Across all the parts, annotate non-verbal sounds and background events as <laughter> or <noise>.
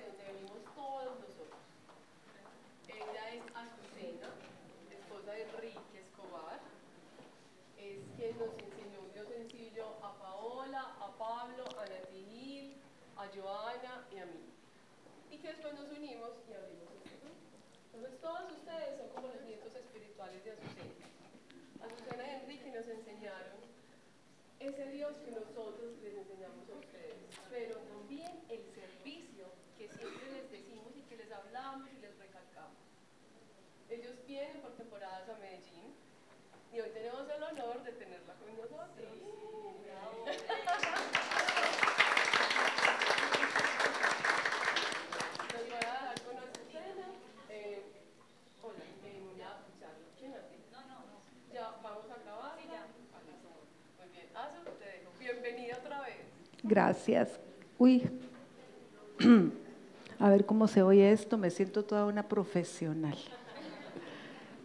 de donde venimos todos nosotros. Ella es Azucena, esposa de Enrique Escobar. Es quien nos enseñó un Dios sencillo a Paola, a Pablo, a Natinil, a Joana y a mí. Y que después nos unimos y abrimos este grupo. Entonces todos ustedes son como los nietos espirituales de Azucena. Azucena y Enrique nos enseñaron ese Dios que nosotros les enseñamos a ustedes, pero también el servicio que siempre les decimos y que les hablamos y les recalcamos. Ellos vienen por temporadas a Medellín y hoy tenemos el honor de tenerla con nosotros. Nos voy a dejar con Azucena. Eh, hola, eh, voy a escucharlo. ¿Quién hace? No, no, no. Ya, vamos a acabar. Sí, ya. Muy bien. Azu, te dejo. Bienvenida otra vez. Gracias. Uy. <clears throat> A ver cómo se oye esto, me siento toda una profesional.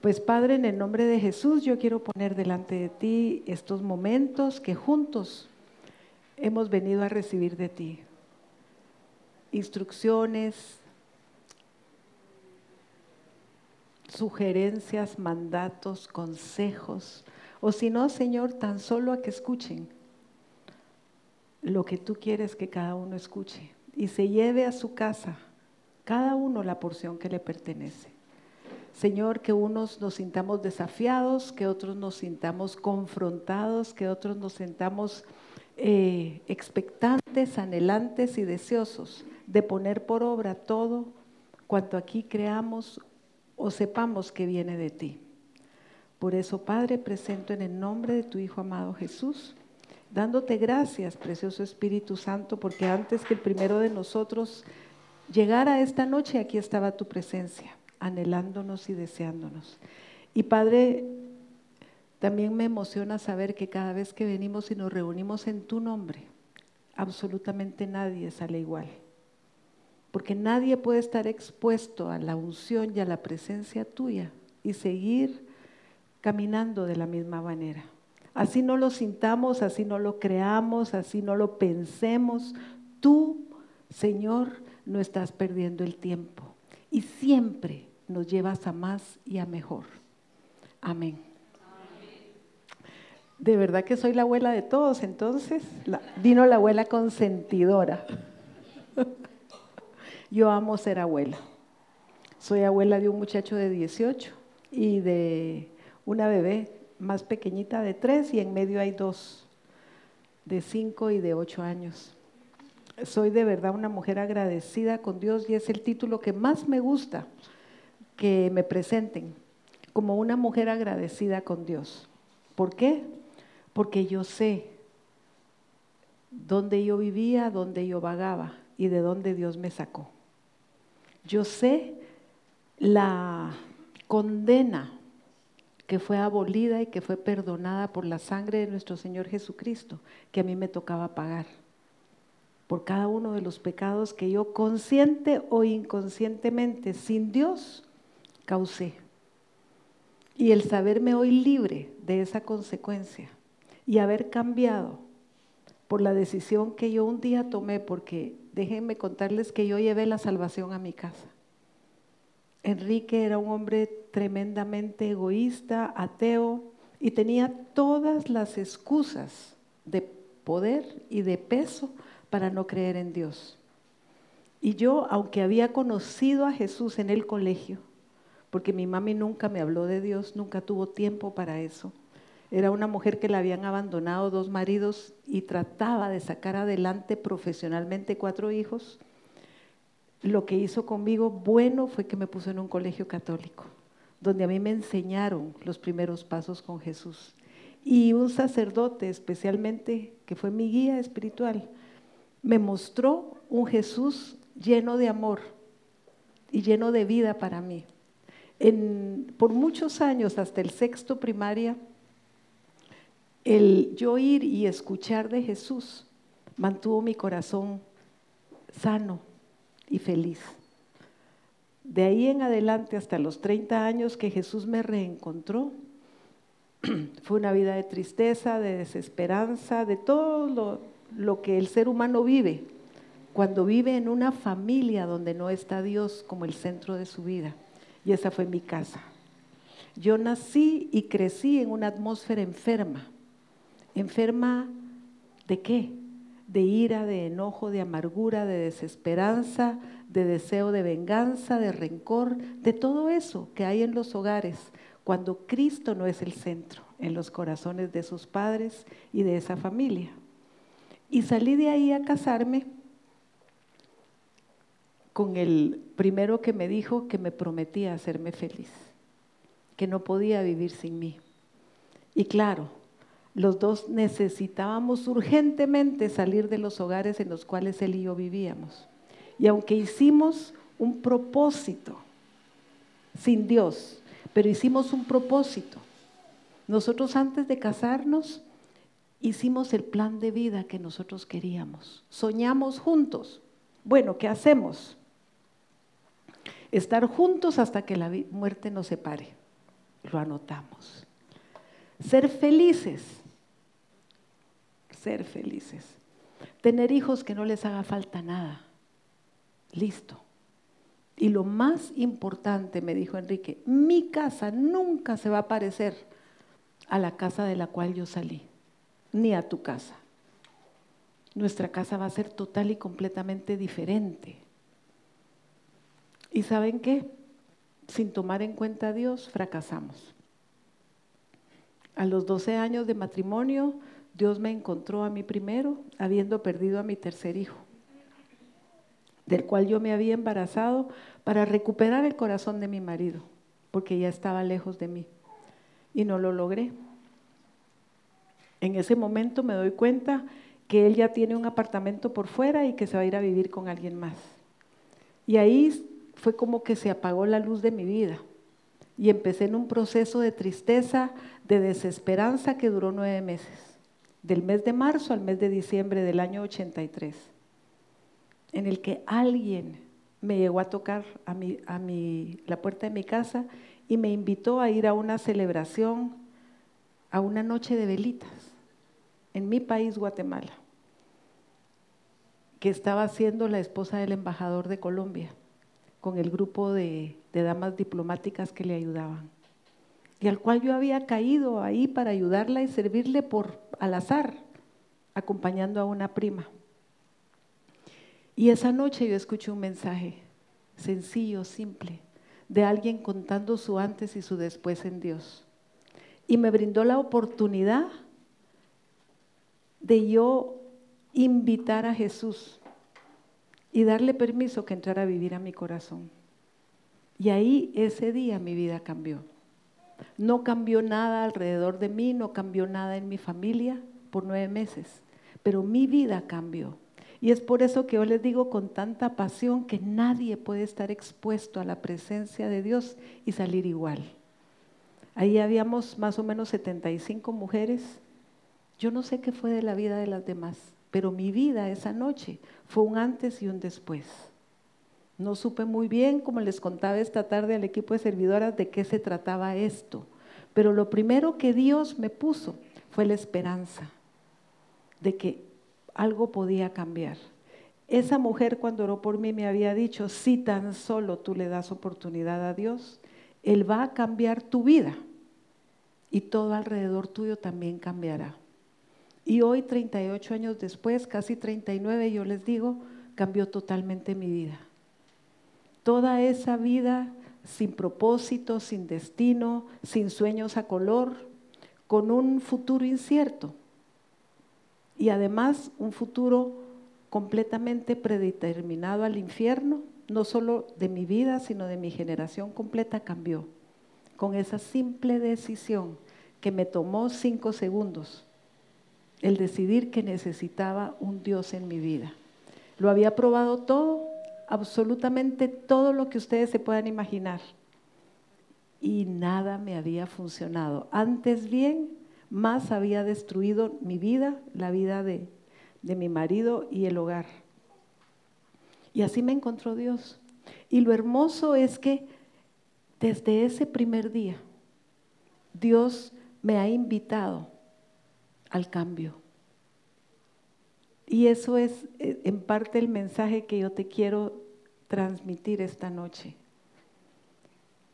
Pues Padre, en el nombre de Jesús, yo quiero poner delante de ti estos momentos que juntos hemos venido a recibir de ti. Instrucciones, sugerencias, mandatos, consejos, o si no, Señor, tan solo a que escuchen lo que tú quieres que cada uno escuche y se lleve a su casa cada uno la porción que le pertenece. Señor, que unos nos sintamos desafiados, que otros nos sintamos confrontados, que otros nos sintamos eh, expectantes, anhelantes y deseosos de poner por obra todo cuanto aquí creamos o sepamos que viene de ti. Por eso, Padre, presento en el nombre de tu Hijo amado Jesús, dándote gracias, precioso Espíritu Santo, porque antes que el primero de nosotros llegara esta noche, aquí estaba tu presencia, anhelándonos y deseándonos. Y Padre, también me emociona saber que cada vez que venimos y nos reunimos en tu nombre, absolutamente nadie sale igual. Porque nadie puede estar expuesto a la unción y a la presencia tuya y seguir caminando de la misma manera. Así no lo sintamos, así no lo creamos, así no lo pensemos. Tú, Señor, no estás perdiendo el tiempo y siempre nos llevas a más y a mejor. Amén. De verdad que soy la abuela de todos, entonces vino la abuela consentidora. <laughs> Yo amo ser abuela. Soy abuela de un muchacho de 18 y de una bebé más pequeñita de 3 y en medio hay dos, de 5 y de 8 años. Soy de verdad una mujer agradecida con Dios y es el título que más me gusta que me presenten, como una mujer agradecida con Dios. ¿Por qué? Porque yo sé dónde yo vivía, dónde yo vagaba y de dónde Dios me sacó. Yo sé la condena que fue abolida y que fue perdonada por la sangre de nuestro Señor Jesucristo, que a mí me tocaba pagar por cada uno de los pecados que yo consciente o inconscientemente sin Dios causé. Y el saberme hoy libre de esa consecuencia y haber cambiado por la decisión que yo un día tomé, porque déjenme contarles que yo llevé la salvación a mi casa. Enrique era un hombre tremendamente egoísta, ateo, y tenía todas las excusas de poder y de peso para no creer en Dios. Y yo, aunque había conocido a Jesús en el colegio, porque mi mami nunca me habló de Dios, nunca tuvo tiempo para eso. Era una mujer que le habían abandonado dos maridos y trataba de sacar adelante profesionalmente cuatro hijos. Lo que hizo conmigo bueno fue que me puso en un colegio católico, donde a mí me enseñaron los primeros pasos con Jesús. Y un sacerdote especialmente, que fue mi guía espiritual, me mostró un Jesús lleno de amor y lleno de vida para mí. por muchos años, hasta el sexto primaria, el yo ir y escuchar de Jesús mantuvo mi corazón sano y feliz. De ahí en adelante, hasta los 30 años que Jesús me reencontró, <clears throat> fue una vida de tristeza, de desesperanza, de todo lo, que el ser humano vive cuando vive en una familia donde no está Dios como el centro de su vida. Y esa fue mi casa. Yo nací y crecí en una atmósfera enferma. ¿Enferma de qué? De ira, de enojo, de amargura, de desesperanza, de deseo de venganza, de rencor, de todo eso que hay en los hogares cuando Cristo no es el centro en los corazones de sus padres y de esa familia. Y salí de ahí a casarme con el primero que me dijo que me prometía hacerme feliz, que no podía vivir sin mí. Y claro, los dos necesitábamos urgentemente salir de los hogares en los cuales él y yo vivíamos. Y aunque hicimos un propósito sin Dios, pero hicimos un propósito. Nosotros antes de casarnos hicimos el plan de vida que nosotros queríamos. Soñamos juntos. Bueno, ¿qué hacemos? Estar juntos hasta que la muerte nos separe. Lo anotamos. Ser felices. Ser felices. Tener hijos que no les haga falta nada. Listo. Y lo más importante, me dijo Enrique, mi casa nunca se va a parecer a la casa de la cual yo salí, ni a tu casa. Nuestra casa va a ser total y completamente diferente. ¿Y saben qué? Sin tomar en cuenta a Dios, fracasamos. A los 12 años de matrimonio, Dios me encontró a mí primero, habiendo perdido a mi tercer hijo del cual yo me había embarazado para recuperar el corazón de mi marido, porque ya estaba lejos de mí. Y no lo logré. En ese momento me doy cuenta que él ya tiene un apartamento por fuera y que se va a ir a vivir con alguien más. Y ahí fue como que se apagó la luz de mi vida. Y empecé en un proceso de tristeza, de desesperanza que duró nueve meses, del mes de marzo al mes de diciembre del año 83 en el que alguien me llegó a tocar a, mi, a mi, la puerta de mi casa y me invitó a ir a una celebración, a una noche de velitas, en mi país, Guatemala, que estaba haciendo la esposa del embajador de Colombia, con el grupo de, de damas diplomáticas que le ayudaban, y al cual yo había caído ahí para ayudarla y servirle por al azar, acompañando a una prima. Y esa noche yo escuché un mensaje sencillo, simple, de alguien contando su antes y su después en Dios. Y me brindó la oportunidad de yo invitar a Jesús y darle permiso que entrara a vivir a mi corazón. Y ahí ese día mi vida cambió. No cambió nada alrededor de mí, no cambió nada en mi familia por nueve meses, pero mi vida cambió. Y es por eso que yo les digo con tanta pasión que nadie puede estar expuesto a la presencia de Dios y salir igual. Ahí habíamos más o menos 75 mujeres. Yo no sé qué fue de la vida de las demás, pero mi vida esa noche fue un antes y un después. No supe muy bien, como les contaba esta tarde al equipo de servidoras, de qué se trataba esto. Pero lo primero que Dios me puso fue la esperanza de que algo podía cambiar. Esa mujer cuando oró por mí me había dicho, si tan solo tú le das oportunidad a Dios, Él va a cambiar tu vida y todo alrededor tuyo también cambiará. Y hoy, 38 años después, casi 39, yo les digo, cambió totalmente mi vida. Toda esa vida sin propósito, sin destino, sin sueños a color, con un futuro incierto y además un futuro completamente predeterminado al infierno, no solo de mi vida, sino de mi generación completa cambió con esa simple decisión que me tomó cinco segundos, el decidir que necesitaba un Dios en mi vida. Lo había probado todo, absolutamente todo lo que ustedes se puedan imaginar, y nada me había funcionado. Antes bien, más había destruido mi vida, la vida de, mi marido y el hogar. Y así me encontró Dios. Y lo hermoso es que desde ese primer día, Dios me ha invitado al cambio. Y eso es eh, en parte el mensaje que yo te quiero transmitir esta noche.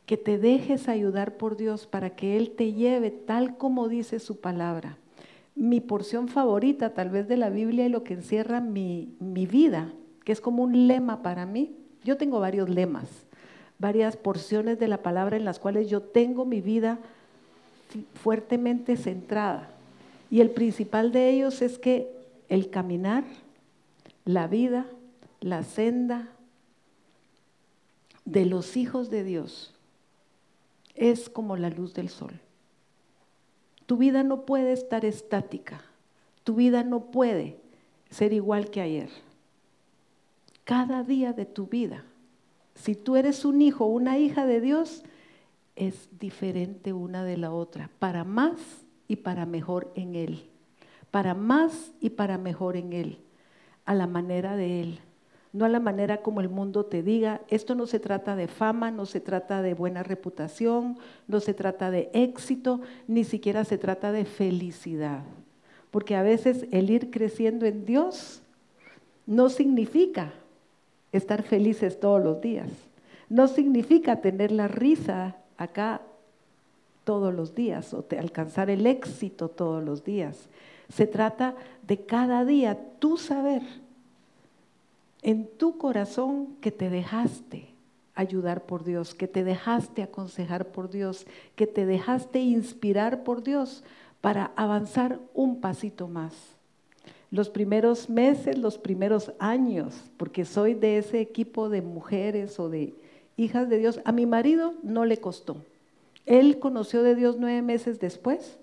Que te dejes ayudar por Dios para que Él te lleve tal como dice su palabra. Mi porción favorita tal vez de la Biblia y lo que encierra mi, mi vida, que es como un lema para mí. Yo tengo varios lemas, varias porciones de la palabra en las cuales yo tengo mi vida fuertemente centrada. Y el principal de ellos es que el caminar, la vida, la senda de los hijos de Dios es como la luz del sol. Tu vida no puede estar estática, tu vida no puede ser igual que ayer. Cada día de tu vida, si tú eres un hijo o una hija de Dios, es diferente una de la otra, para más y para mejor en Él, para más y para mejor en Él, a la manera de Él, no a la manera como el mundo te diga. Esto no se trata de fama, no se trata de buena reputación, no se trata de éxito, ni siquiera se trata de felicidad. Porque a veces el ir creciendo en Dios no significa estar felices todos los días. No significa tener la risa acá todos los días o alcanzar el éxito todos los días. Se trata de cada día tú saber en tu corazón que te dejaste ayudar por Dios, que te dejaste aconsejar por Dios, que te dejaste inspirar por Dios para avanzar un pasito más. Los primeros meses, los primeros años, porque soy de ese equipo de mujeres o de hijas de Dios, a mi marido no le costó. Él conoció de Dios nueve meses después.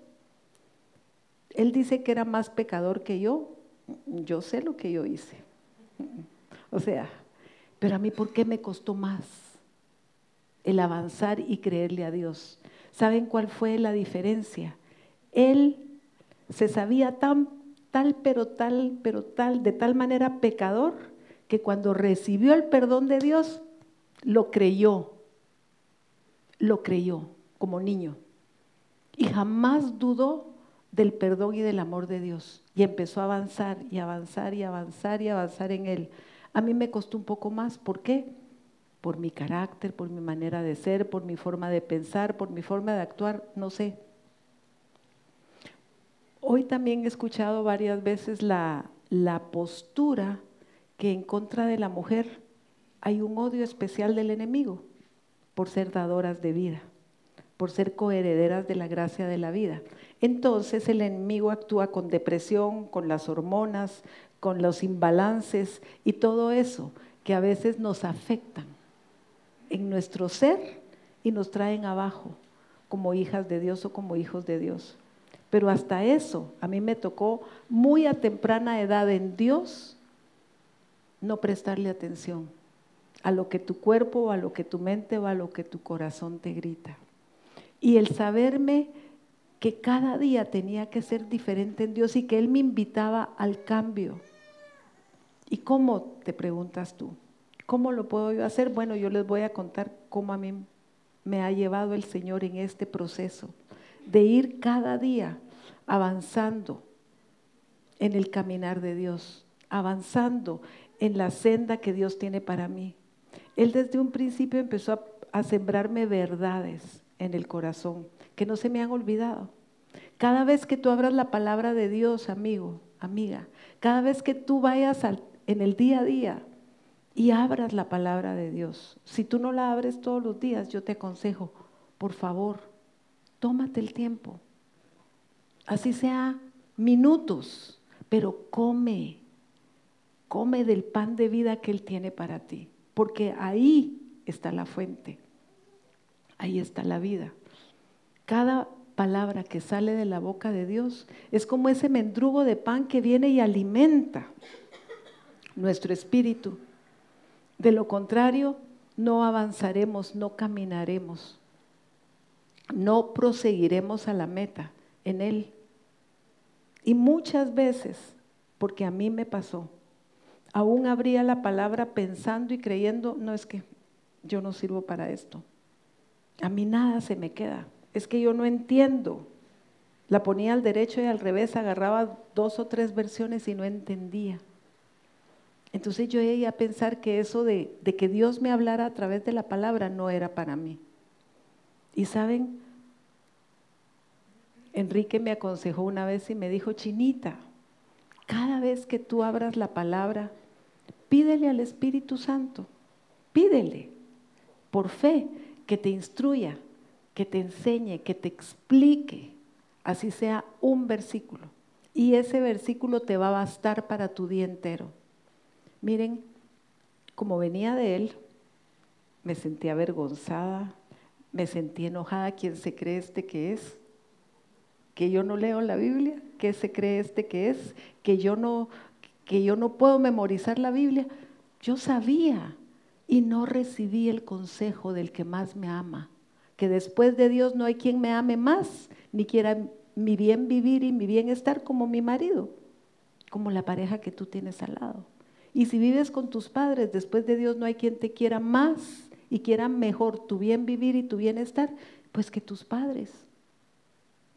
Él dice que era más pecador que yo. Yo sé lo que yo hice. O sea, pero a mí, ¿por qué me costó más el avanzar y creerle a Dios? ¿Saben cuál fue la diferencia? Él se sabía tan, tal, pero tal, pero tal, de tal manera pecador, que cuando recibió el perdón de Dios, lo creyó, lo creyó como niño. Y jamás dudó del perdón y del amor de Dios. Y empezó a avanzar y avanzar y avanzar y avanzar en él. A mí me costó un poco más. ¿Por qué? Por mi carácter, por mi manera de ser, por mi forma de pensar, por mi forma de actuar, no sé. Hoy también he escuchado varias veces la, la postura que en contra de la mujer hay un odio especial del enemigo por ser dadoras de vida, por ser coherederas de la gracia de la vida. Entonces el enemigo actúa con depresión, con las hormonas, con los imbalances y todo eso que a veces nos afectan en nuestro ser y nos traen abajo como hijas de Dios o como hijos de Dios. Pero hasta eso a mí me tocó muy a temprana edad en Dios no prestarle atención a lo que tu cuerpo a lo que tu mente o a lo que tu corazón te grita. Y el saberme que cada día tenía que ser diferente en Dios y que Él me invitaba al cambio ¿Y cómo, te preguntas tú? ¿Cómo lo puedo yo hacer? Bueno, yo les voy a contar cómo a mí me ha llevado el Señor en este proceso de ir cada día avanzando en el caminar de Dios, avanzando en la senda que Dios tiene para mí. Él desde un principio empezó a, a sembrarme verdades en el corazón que no se me han olvidado. Cada vez que tú abras la palabra de Dios, amigo, amiga, cada vez que tú vayas en el día a día y abras la palabra de Dios. Si tú no la abres todos los días, yo te aconsejo, por favor, tómate el tiempo. Así sea minutos, pero come, come del pan de vida que Él tiene para ti, porque ahí está la fuente, ahí está la vida. Cada palabra que sale de la boca de Dios es como ese mendrugo de pan que viene y alimenta nuestro espíritu. De lo contrario, no avanzaremos, no caminaremos, no proseguiremos a la meta en Él. Y muchas veces, porque a mí me pasó, aún abría la palabra pensando y creyendo, no es que yo no sirvo para esto. A mí nada se me queda. Es que yo no entiendo. La ponía al derecho y al revés, agarraba dos o tres versiones y no entendía. Entonces yo llegué a pensar que eso de, de que Dios me hablara a través de la palabra no era para mí. Y saben, Enrique me aconsejó una vez y me dijo, Chinita, cada vez que tú abras la palabra, pídele al Espíritu Santo, pídele, por fe, que te instruya, que te enseñe, que te explique, así sea un versículo. Y ese versículo te va a bastar para tu día entero. Miren, como venía de él, me sentí avergonzada, me sentí enojada. ¿Quién se cree este que es? Que yo no leo la Biblia. ¿Qué se cree este que es? Que yo no, que yo no puedo memorizar la Biblia. Yo sabía y no recibí el consejo del que más me ama. Que después de Dios no hay quien me ame más, ni quiera mi bien vivir y mi bienestar como mi marido, como la pareja que tú tienes al lado. Y si vives con tus padres, después de Dios no hay quien te quiera más y quiera mejor tu bien vivir y tu bienestar, pues que tus padres.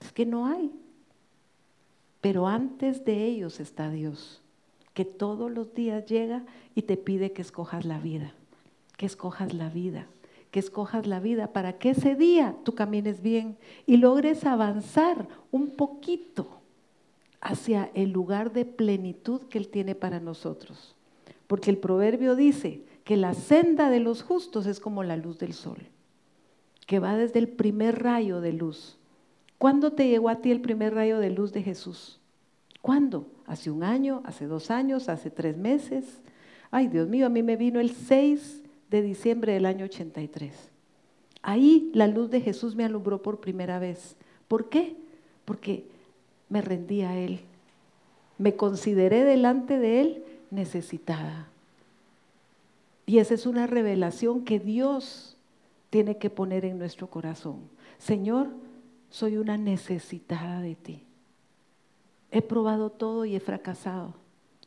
Es que no hay. Pero antes de ellos está Dios, que todos los días llega y te pide que escojas la vida, que escojas la vida, que escojas la vida para que ese día tú camines bien y logres avanzar un poquito hacia el lugar de plenitud que Él tiene para nosotros. Porque el proverbio dice que la senda de los justos es como la luz del sol, que va desde el primer rayo de luz. ¿Cuándo te llegó a ti el primer rayo de luz de Jesús? ¿Cuándo? ¿Hace un año? ¿Hace dos años? ¿Hace tres meses? Ay, Dios mío, a mí me vino el 6 de diciembre del año 83. Ahí la luz de Jesús me alumbró por primera vez. ¿Por qué? Porque me rendí a Él. Me consideré delante de Él necesitada. Y esa es una revelación que Dios tiene que poner en nuestro corazón. Señor, soy una necesitada de ti. He probado todo y he fracasado.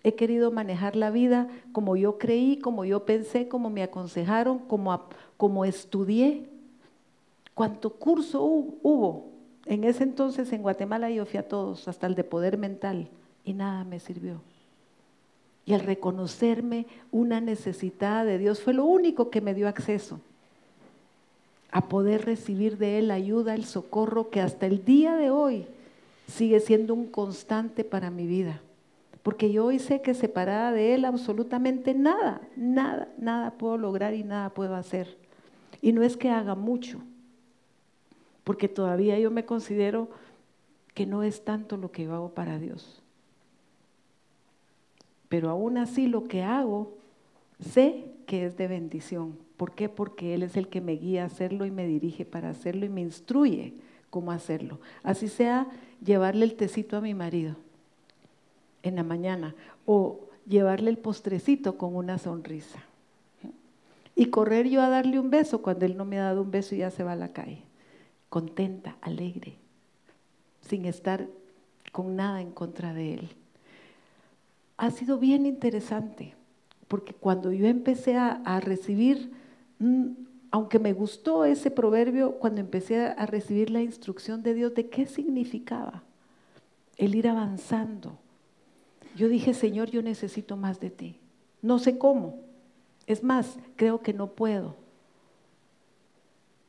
He querido manejar la vida como yo creí, como yo pensé, como me aconsejaron, como, como estudié. ¿Cuánto curso hubo? En ese entonces en Guatemala yo fui a todos, hasta el de poder mental, y nada me sirvió. Y al reconocerme una necesidad de Dios fue lo único que me dio acceso a poder recibir de Él ayuda, el socorro que hasta el día de hoy sigue siendo un constante para mi vida. Porque yo hoy sé que separada de Él absolutamente nada, nada, nada puedo lograr y nada puedo hacer. Y no es que haga mucho, porque todavía yo me considero que no es tanto lo que yo hago para Dios. Pero aún así lo que hago, sé que es de bendición. ¿Por qué? Porque Él es el que me guía a hacerlo y me dirige para hacerlo y me instruye cómo hacerlo. Así sea llevarle el tecito a mi marido en la mañana o llevarle el postrecito con una sonrisa. Y correr yo a darle un beso cuando Él no me ha dado un beso y ya se va a la calle. Contenta, alegre, sin estar con nada en contra de Él ha sido bien interesante, porque cuando yo empecé a, recibir, mm, aunque me gustó ese proverbio, cuando empecé a recibir la instrucción de Dios de qué significaba el ir avanzando, yo dije, Señor, yo necesito más de ti. No sé cómo. Es más, creo que no puedo.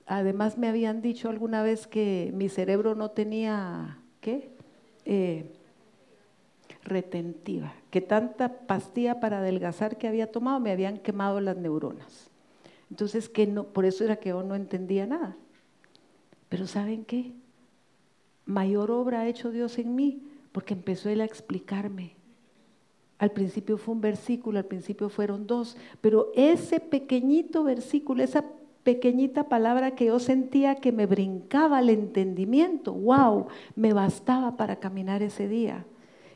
Además me habían dicho alguna vez que mi cerebro no tenía, ¿qué? Eh, retentiva, que tanta pastilla para adelgazar que había tomado me habían quemado las neuronas. Entonces, que no, por eso era que yo no entendía nada. Pero ¿saben qué? Mayor obra ha hecho Dios en mí porque empezó Él a explicarme. Al principio fue un versículo, al principio fueron dos, pero ese pequeñito versículo, esa pequeñita palabra que yo sentía que me brincaba al entendimiento, wow, me bastaba para caminar ese día.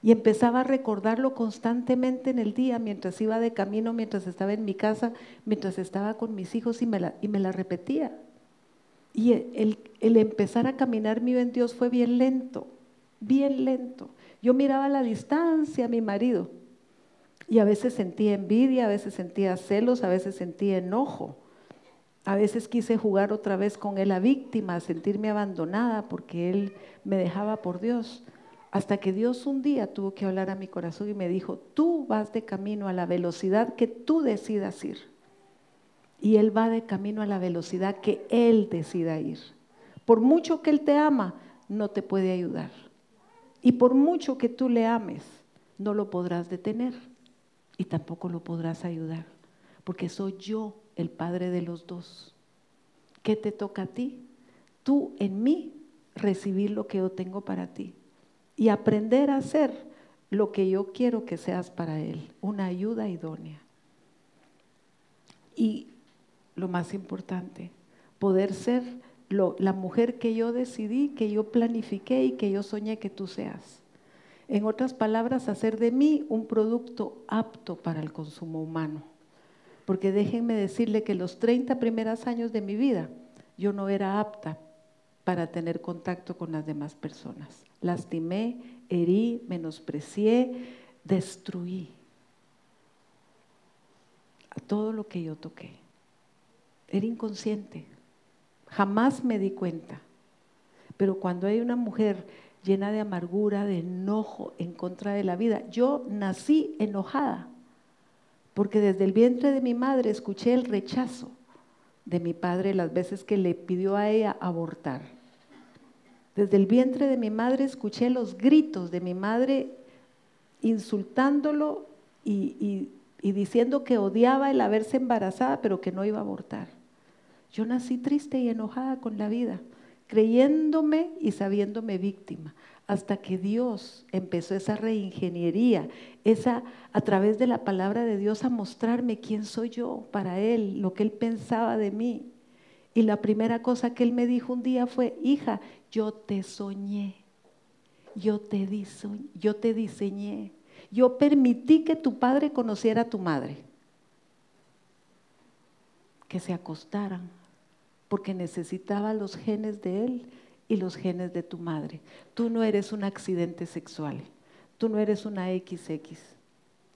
Y empezaba a recordarlo constantemente en el día, mientras iba de camino, mientras estaba en mi casa, mientras estaba con mis hijos y me la, me la repetía. Y el, el empezar a caminar mío en Dios fue bien lento, bien lento. Yo miraba a la distancia a mi marido y a veces sentía envidia, a veces sentía celos, a veces sentía enojo. A veces quise jugar otra vez con él a víctima, sentirme abandonada porque él me dejaba por Dios. Hasta que Dios un día tuvo que hablar a mi corazón y me dijo, tú vas de camino a la velocidad que tú decidas ir. Y Él va de camino a la velocidad que Él decida ir. Por mucho que Él te ama, no te puede ayudar. Y por mucho que tú le ames, no lo podrás detener y tampoco lo podrás ayudar, porque soy yo el Padre de los dos. ¿Qué te toca a ti? Tú en mí recibir lo que yo tengo para ti y aprender a hacer lo que yo quiero que seas para Él, una ayuda idónea. Y lo más importante, poder ser la mujer que yo decidí, que yo planifiqué y que yo soñé que tú seas. En otras palabras, hacer de mí un producto apto para el consumo humano. Porque déjenme decirle que los 30 primeros años de mi vida yo no era apta para tener contacto con las demás personas. Lastimé, herí, menosprecié, destruí a todo lo que yo toqué. Era inconsciente, jamás me di cuenta. Pero cuando hay una mujer llena de amargura, de enojo en contra de la vida, yo nací enojada, porque desde el vientre de mi madre escuché el rechazo de mi padre las veces que le pidió a ella abortar. Desde el vientre de mi madre escuché los gritos de mi madre insultándolo y, diciendo que odiaba el haberse embarazada, pero que no iba a abortar. Yo nací triste y enojada con la vida, creyéndome y sabiéndome víctima, hasta que Dios empezó esa reingeniería, esa a través de la palabra de Dios a mostrarme quién soy yo para Él, lo que Él pensaba de mí. Y la primera cosa que Él me dijo un día fue, hija, yo te soñé, yo te, yo te diseñé, yo permití que tu padre conociera a tu madre, que se acostaran, porque necesitaba los genes de Él y los genes de tu madre. Tú no eres un accidente sexual, tú no eres una XX.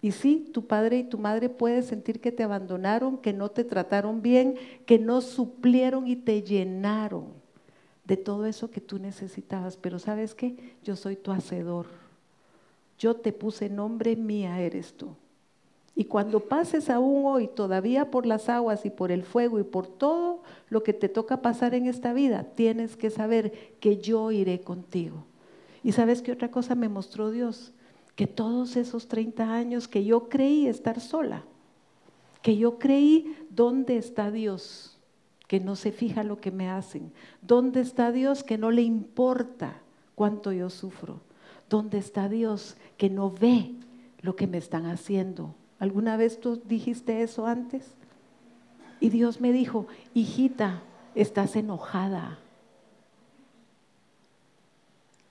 Y sí, tu padre y tu madre pueden sentir que te abandonaron, que no te trataron bien, que no suplieron y te llenaron de todo eso que tú necesitabas. Pero sabes qué, yo soy tu hacedor. Yo te puse nombre, mía eres tú. Y cuando pases aún hoy todavía por las aguas y por el fuego y por todo lo que te toca pasar en esta vida, tienes que saber que yo iré contigo. Y sabes qué otra cosa me mostró Dios? Que todos esos 30 años que yo creí estar sola, que yo creí dónde está Dios, que no se fija lo que me hacen, dónde está Dios que no le importa cuánto yo sufro, dónde está Dios que no ve lo que me están haciendo, ¿Alguna vez tú dijiste eso antes? Y Dios me dijo, hijita, estás enojada.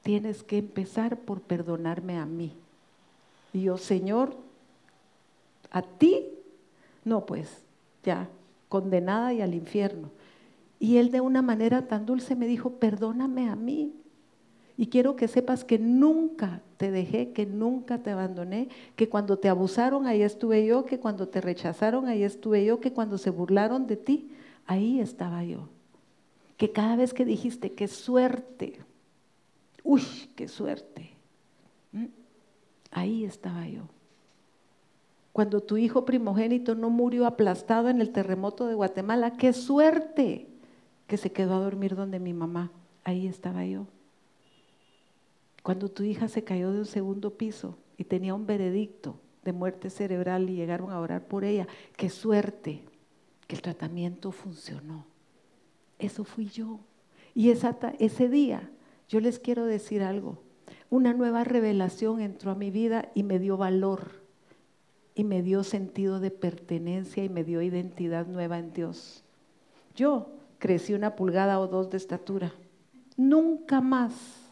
Tienes que empezar por perdonarme a mí. Y yo, Señor, a ti, no, pues ya, condenada y al infierno. Y él de una manera tan dulce me dijo, perdóname a mí. Y quiero que sepas que nunca te dejé, que nunca te abandoné, que cuando te abusaron, ahí estuve yo, que cuando te rechazaron, ahí estuve yo, que cuando se burlaron de ti, ahí estaba yo. Que cada vez que dijiste, qué suerte, uy, qué suerte, ahí estaba yo. Cuando tu hijo primogénito no murió aplastado en el terremoto de Guatemala, qué suerte que se quedó a dormir donde mi mamá, ahí estaba yo. Cuando tu hija se cayó de un segundo piso y tenía un veredicto de muerte cerebral y llegaron a orar por ella, qué suerte que el tratamiento funcionó. Eso fui yo. Y ese día, yo les quiero decir algo, una nueva revelación entró a mi vida y me dio valor y me dio sentido de pertenencia y me dio identidad nueva en Dios. Yo crecí una pulgada o dos de estatura. Nunca más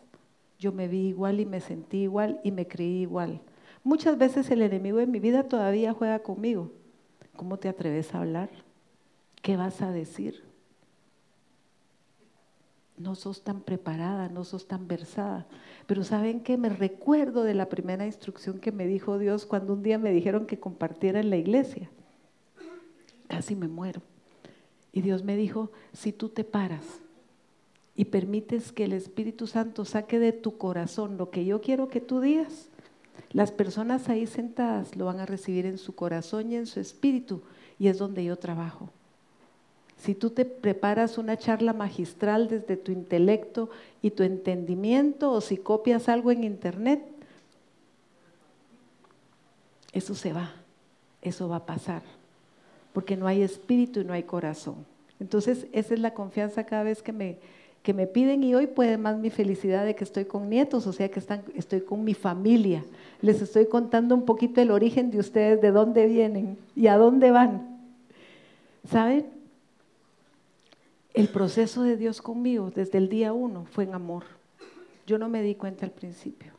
yo me vi igual y me sentí igual y me creí igual. Muchas veces el enemigo en mi vida todavía juega conmigo. ¿Cómo te atreves a hablar? ¿Qué vas a decir? No sos tan preparada, no sos tan versada. Pero ¿saben qué? Me recuerdo de la primera instrucción que me dijo Dios cuando un día me dijeron que compartiera en la iglesia. Casi me muero. Y Dios me dijo, si tú te paras y permites que el Espíritu Santo saque de tu corazón lo que yo quiero que tú digas, las personas ahí sentadas lo van a recibir en su corazón y en su espíritu y es donde yo trabajo. Si tú te preparas una charla magistral desde tu intelecto y tu entendimiento o si copias algo en internet, eso se va, eso va a pasar, porque no hay espíritu y no hay corazón. Entonces, esa es la confianza cada vez que me, que me piden y hoy puede más mi felicidad de que estoy con nietos, o sea que están, estoy con mi familia. Les estoy contando un poquito el origen de ustedes, de dónde vienen y a dónde van. ¿Saben? El proceso de Dios conmigo desde el día uno fue en amor. Yo no me di cuenta al principio.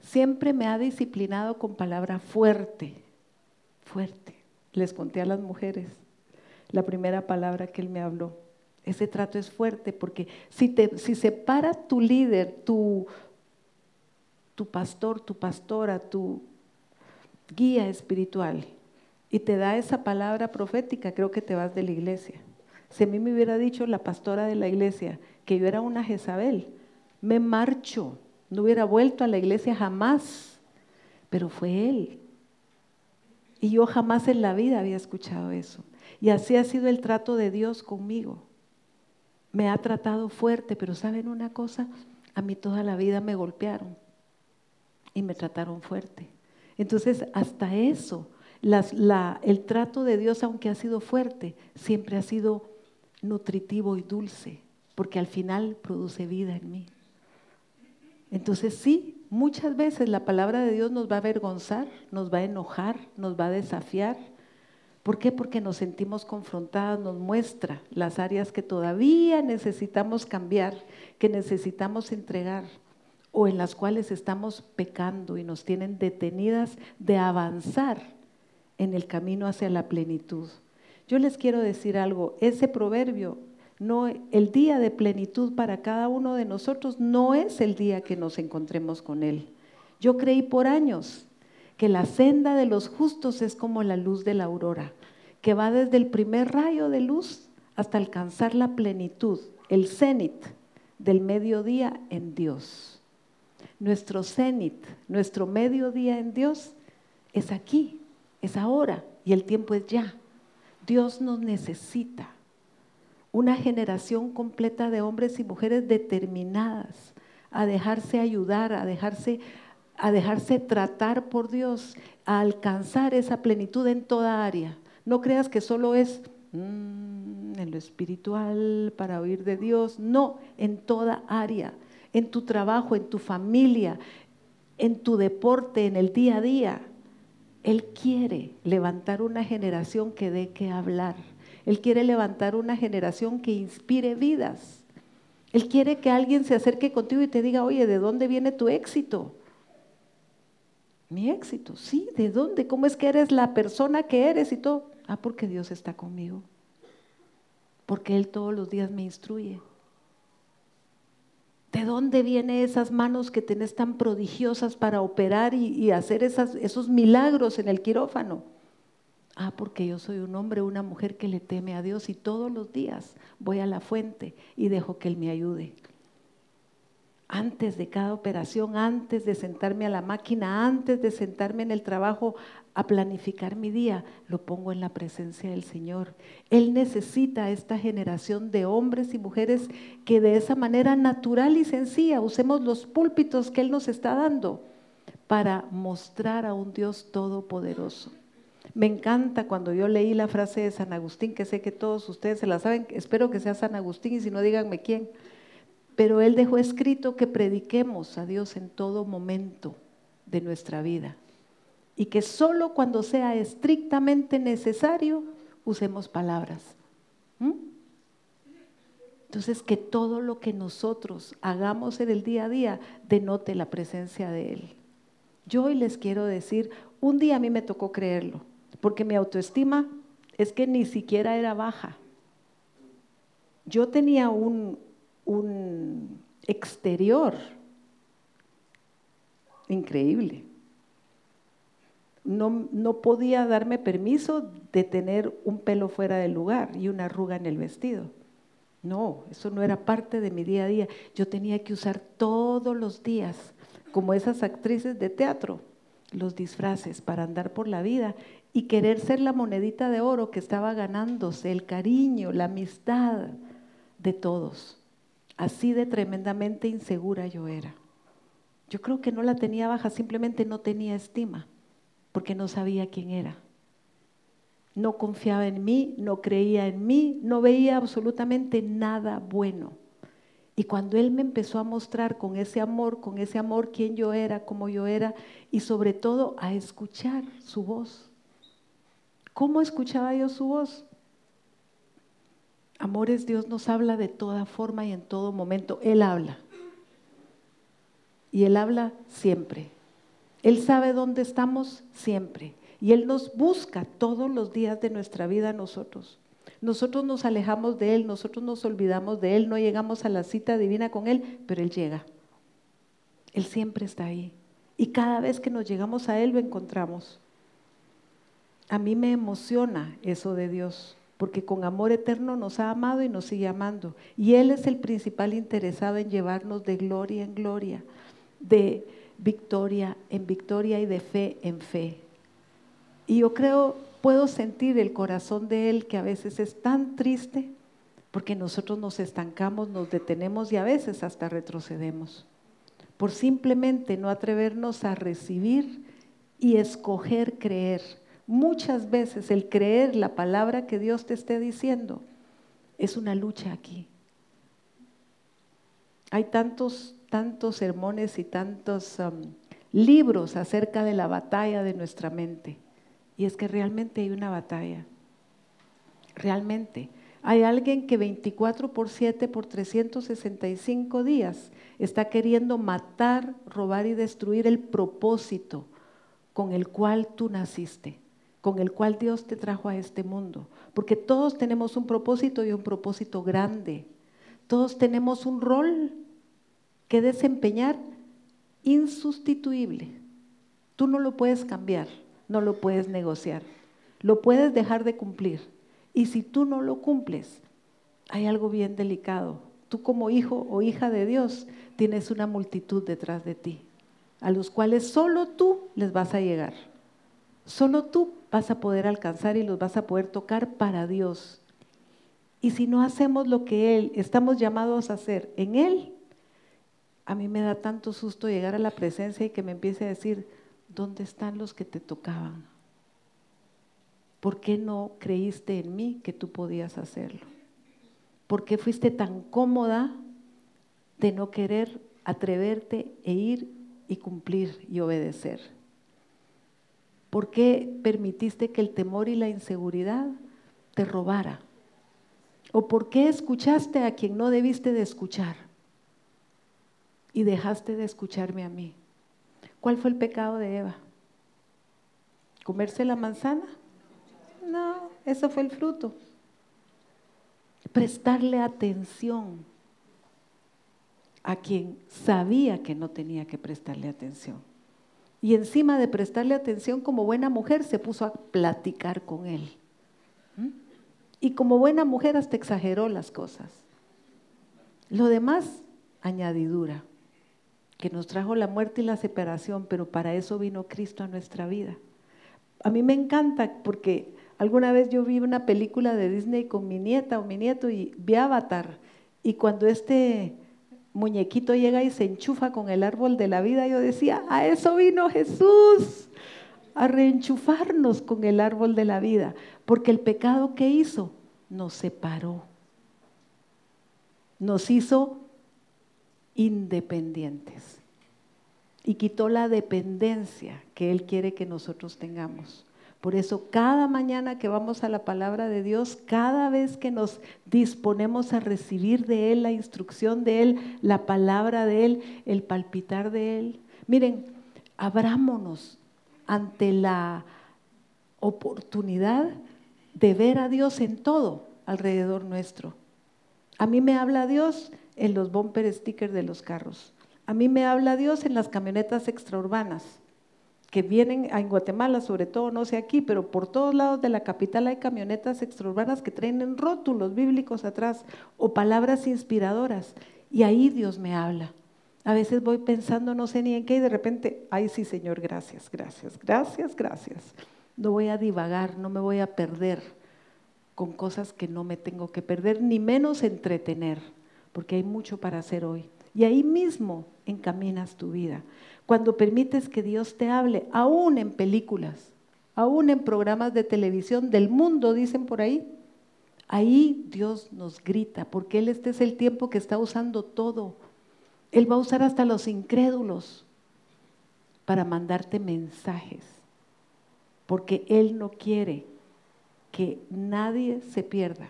Siempre me ha disciplinado con palabra fuerte, fuerte. Les conté a las mujeres la primera palabra que Él me habló. Ese trato es fuerte porque si, te, si separa tu líder, tu, tu pastor, tu pastora, tu guía espiritual y te da esa palabra profética, creo que te vas de la iglesia. Si a mí me hubiera dicho la pastora de la iglesia que yo era una Jezabel, me marcho, no hubiera vuelto a la iglesia jamás, pero fue él. Y yo jamás en la vida había escuchado eso. Y así ha sido el trato de Dios conmigo. Me ha tratado fuerte, pero ¿saben una cosa? A mí toda la vida me golpearon y me trataron fuerte. Entonces, hasta eso, el trato de Dios, aunque ha sido fuerte, siempre ha sido nutritivo y dulce, porque al final produce vida en mí. Entonces sí, muchas veces la palabra de Dios nos va a avergonzar, nos va a enojar, nos va a desafiar. ¿Por qué? Porque nos sentimos confrontadas, nos muestra las áreas que todavía necesitamos cambiar, que necesitamos entregar o en las cuales estamos pecando y nos tienen detenidas de avanzar en el camino hacia la plenitud. Yo les quiero decir algo, ese proverbio, no, el día de plenitud para cada uno de nosotros no es el día que nos encontremos con Él. Yo creí por años que la senda de los justos es como la luz de la aurora, que va desde el primer rayo de luz hasta alcanzar la plenitud, el cenit del mediodía en Dios. Nuestro cenit, nuestro mediodía en Dios es aquí, es ahora y el tiempo es ya. Dios nos necesita. Una generación completa de hombres y mujeres determinadas a dejarse ayudar, a dejarse, a dejarse tratar por Dios, a alcanzar esa plenitud en toda área. No creas que solo es mm, en lo espiritual para oír de Dios. No, en toda área. En tu trabajo, en tu familia, en tu deporte, en el día a día. Él quiere levantar una generación que dé que hablar. Él quiere levantar una generación que inspire vidas. Él quiere que alguien se acerque contigo y te diga, oye, ¿de dónde viene tu éxito? Mi éxito, sí, ¿de dónde? ¿Cómo es que eres la persona que eres y todo? Ah, porque Dios está conmigo. Porque Él todos los días me instruye. ¿De dónde vienen esas manos que tenés tan prodigiosas para operar y, hacer esos milagros en el quirófano? Ah, porque yo soy un hombre, una mujer que le teme a Dios y todos los días voy a la fuente y dejo que Él me ayude antes de cada operación, antes de sentarme a la máquina, antes de sentarme en el trabajo a planificar mi día, lo pongo en la presencia del Señor. Él necesita a esta generación de hombres y mujeres que de esa manera natural y sencilla usemos los púlpitos que Él nos está dando para mostrar a un Dios todopoderoso. Me encanta cuando yo leí la frase de San Agustín, que sé que todos ustedes se la saben, espero que sea San Agustín y si no díganme quién pero Él dejó escrito que prediquemos a Dios en todo momento de nuestra vida y que solo cuando sea estrictamente necesario usemos palabras. ¿Mm? Entonces, que todo lo que nosotros hagamos en el día a día denote la presencia de Él. Yo hoy les quiero decir, un día a mí me tocó creerlo, porque mi autoestima es que ni siquiera era baja. Yo tenía un, un exterior increíble. No, no, podía darme permiso de tener un pelo fuera del lugar y una arruga en el vestido. No, eso no era parte de mi día a día. Yo tenía que usar todos los días, como esas actrices de teatro, los disfraces para andar por la vida y querer ser la monedita de oro que estaba ganándose, el cariño, la amistad de todos. Así de tremendamente insegura yo era. Yo creo que no la tenía baja, simplemente no tenía estima, porque no sabía quién era. No confiaba en mí, no creía en mí, no veía absolutamente nada bueno. Y cuando Él me empezó a mostrar con ese amor, con ese amor quién yo era, cómo yo era, y sobre todo a escuchar su voz. ¿Cómo escuchaba yo su voz? Amores, Dios nos habla de toda forma y en todo momento. Él habla. Y Él habla siempre. Él sabe dónde estamos siempre. Y Él nos busca todos los días de nuestra vida nosotros. Nosotros nos alejamos de Él, nosotros nos olvidamos de Él, no llegamos a la cita divina con Él, pero Él llega. Él siempre está ahí. Y cada vez que nos llegamos a Él lo encontramos. A mí me emociona eso de Dios, porque con amor eterno nos ha amado y nos sigue amando. Y Él es el principal interesado en llevarnos de gloria en gloria de victoria en victoria y de fe en fe. Y yo creo, puedo sentir el corazón de Él que a veces es tan triste porque nosotros nos estancamos, nos detenemos y a veces hasta retrocedemos por simplemente no atrevernos a recibir y escoger creer. Muchas veces el creer la palabra que Dios te esté diciendo es una lucha aquí. Hay tantos tantos sermones y tantos um, libros acerca de la batalla de nuestra mente. Y es que realmente hay una batalla. Realmente. Hay alguien que 24 por 7 por 365 días está queriendo matar, robar y destruir el propósito con el cual tú naciste, con el cual Dios te trajo a este mundo. Porque todos tenemos un propósito y un propósito grande. Todos tenemos un rol que desempeñar insustituible. Tú no lo puedes cambiar, no lo puedes negociar, lo puedes dejar de cumplir. Y si tú no lo cumples, hay algo bien delicado. Tú como hijo o hija de Dios tienes una multitud detrás de ti, a los cuales solo tú les vas a llegar. Solo tú vas a poder alcanzar y los vas a poder tocar para Dios. Y si no hacemos lo que Él estamos llamados a hacer en Él, a mí me da tanto susto llegar a la presencia y que me empiece a decir, ¿dónde están los que te tocaban? ¿Por qué no creíste en mí que tú podías hacerlo? ¿Por qué fuiste tan cómoda de no querer atreverte e ir y cumplir y obedecer? ¿Por qué permitiste que el temor y la inseguridad te robara? ¿O por qué escuchaste a quien no debiste de escuchar? y dejaste de escucharme a mí. ¿Cuál fue el pecado de Eva? ¿Comerse la manzana? No, eso fue el fruto. Prestarle atención a quien sabía que no tenía que prestarle atención. Y encima de prestarle atención como buena mujer, se puso a platicar con él. ¿Mm? Y como buena mujer hasta exageró las cosas. Lo demás, añadidura que nos trajo la muerte y la separación, pero para eso vino Cristo a nuestra vida. A mí me encanta porque alguna vez yo vi una película de Disney con mi nieta o mi nieto y vi Avatar. Y cuando este muñequito llega y se enchufa con el árbol de la vida, yo decía, a eso vino Jesús, a reenchufarnos con el árbol de la vida, porque el pecado que hizo nos separó, nos hizo independientes. Y quitó la dependencia que Él quiere que nosotros tengamos. Por eso cada mañana que vamos a la palabra de Dios, cada vez que nos disponemos a recibir de Él la instrucción de Él, la palabra de Él, el palpitar de Él, miren, abrámonos ante la oportunidad de ver a Dios en todo alrededor nuestro. A mí me habla Dios en los bumper stickers de los carros. A mí me habla Dios en las camionetas extraurbanas, que vienen en Guatemala, sobre todo, no sé aquí, pero por todos lados de la capital hay camionetas extraurbanas que traen rótulos bíblicos atrás o palabras inspiradoras. Y ahí Dios me habla. A veces voy pensando, no sé ni en qué, y de repente, ay sí, Señor, gracias, gracias, gracias, gracias. No voy a divagar, no me voy a perder con cosas que no me tengo que perder, ni menos entretener, porque hay mucho para hacer hoy. Y ahí mismo encaminas tu vida. Cuando permites que Dios te hable, aún en películas, aún en programas de televisión del mundo, dicen por ahí, ahí Dios nos grita, porque Él este es el tiempo que está usando todo. Él va a usar hasta los incrédulos para mandarte mensajes, porque Él no quiere que nadie se pierda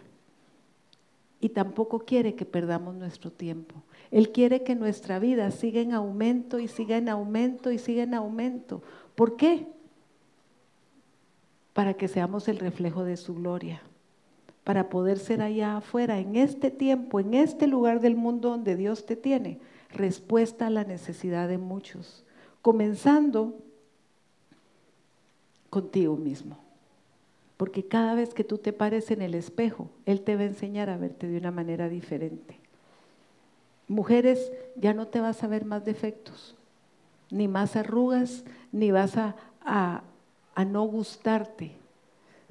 y tampoco quiere que perdamos nuestro tiempo. Él quiere que nuestra vida siga en aumento y siga en aumento y siga en aumento. ¿Por qué? Para que seamos el reflejo de su gloria, para poder ser allá afuera, en este tiempo, en este lugar del mundo donde Dios te tiene, respuesta a la necesidad de muchos, comenzando contigo mismo. Porque cada vez que tú te pares en el espejo, Él te va a enseñar a verte de una manera diferente. Mujeres, ya no te vas a ver más defectos, ni más arrugas, ni vas a, a, no gustarte,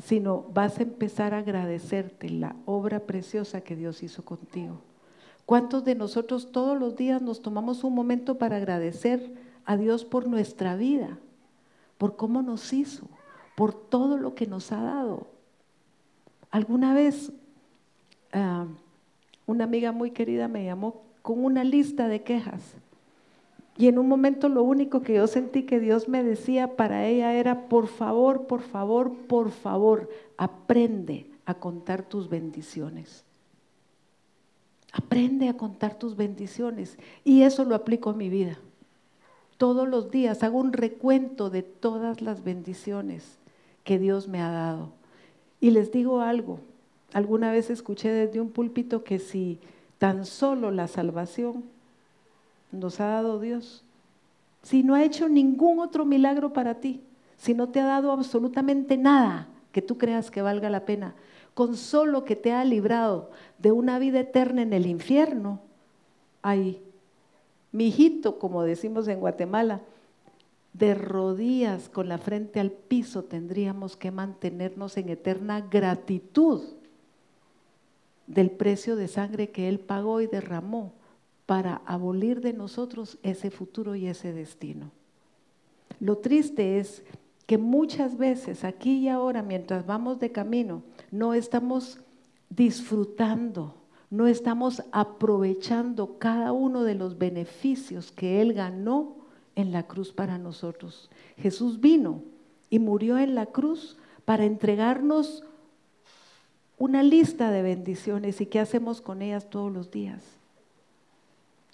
sino vas a empezar a agradecerte la obra preciosa que Dios hizo contigo. ¿Cuántos de nosotros todos los días nos tomamos un momento para agradecer a Dios por nuestra vida, por cómo nos hizo? por todo lo que nos ha dado. Alguna vez ah, una amiga muy querida me llamó con una lista de quejas. Y en un momento lo único que yo sentí que Dios me decía para ella era, por favor, por favor, por favor, aprende a contar tus bendiciones. Aprende a contar tus bendiciones. Y eso lo aplico a mi vida. Todos los días hago un recuento de todas las bendiciones que Dios me ha dado. Y les digo algo, alguna vez escuché desde un púlpito que si tan solo la salvación nos ha dado Dios, si no ha hecho ningún otro milagro para ti, si no te ha dado absolutamente nada que tú creas que valga la pena, con solo que te ha librado de una vida eterna en el infierno, ahí, mi hijito, como decimos en Guatemala, de rodillas con la frente al piso tendríamos que mantenernos en eterna gratitud del precio de sangre que Él pagó y derramó para abolir de nosotros ese futuro y ese destino. Lo triste es que muchas veces aquí y ahora, mientras vamos de camino, no estamos disfrutando, no estamos aprovechando cada uno de los beneficios que Él ganó en la cruz para nosotros. Jesús vino y murió en la cruz para entregarnos una lista de bendiciones y qué hacemos con ellas todos los días.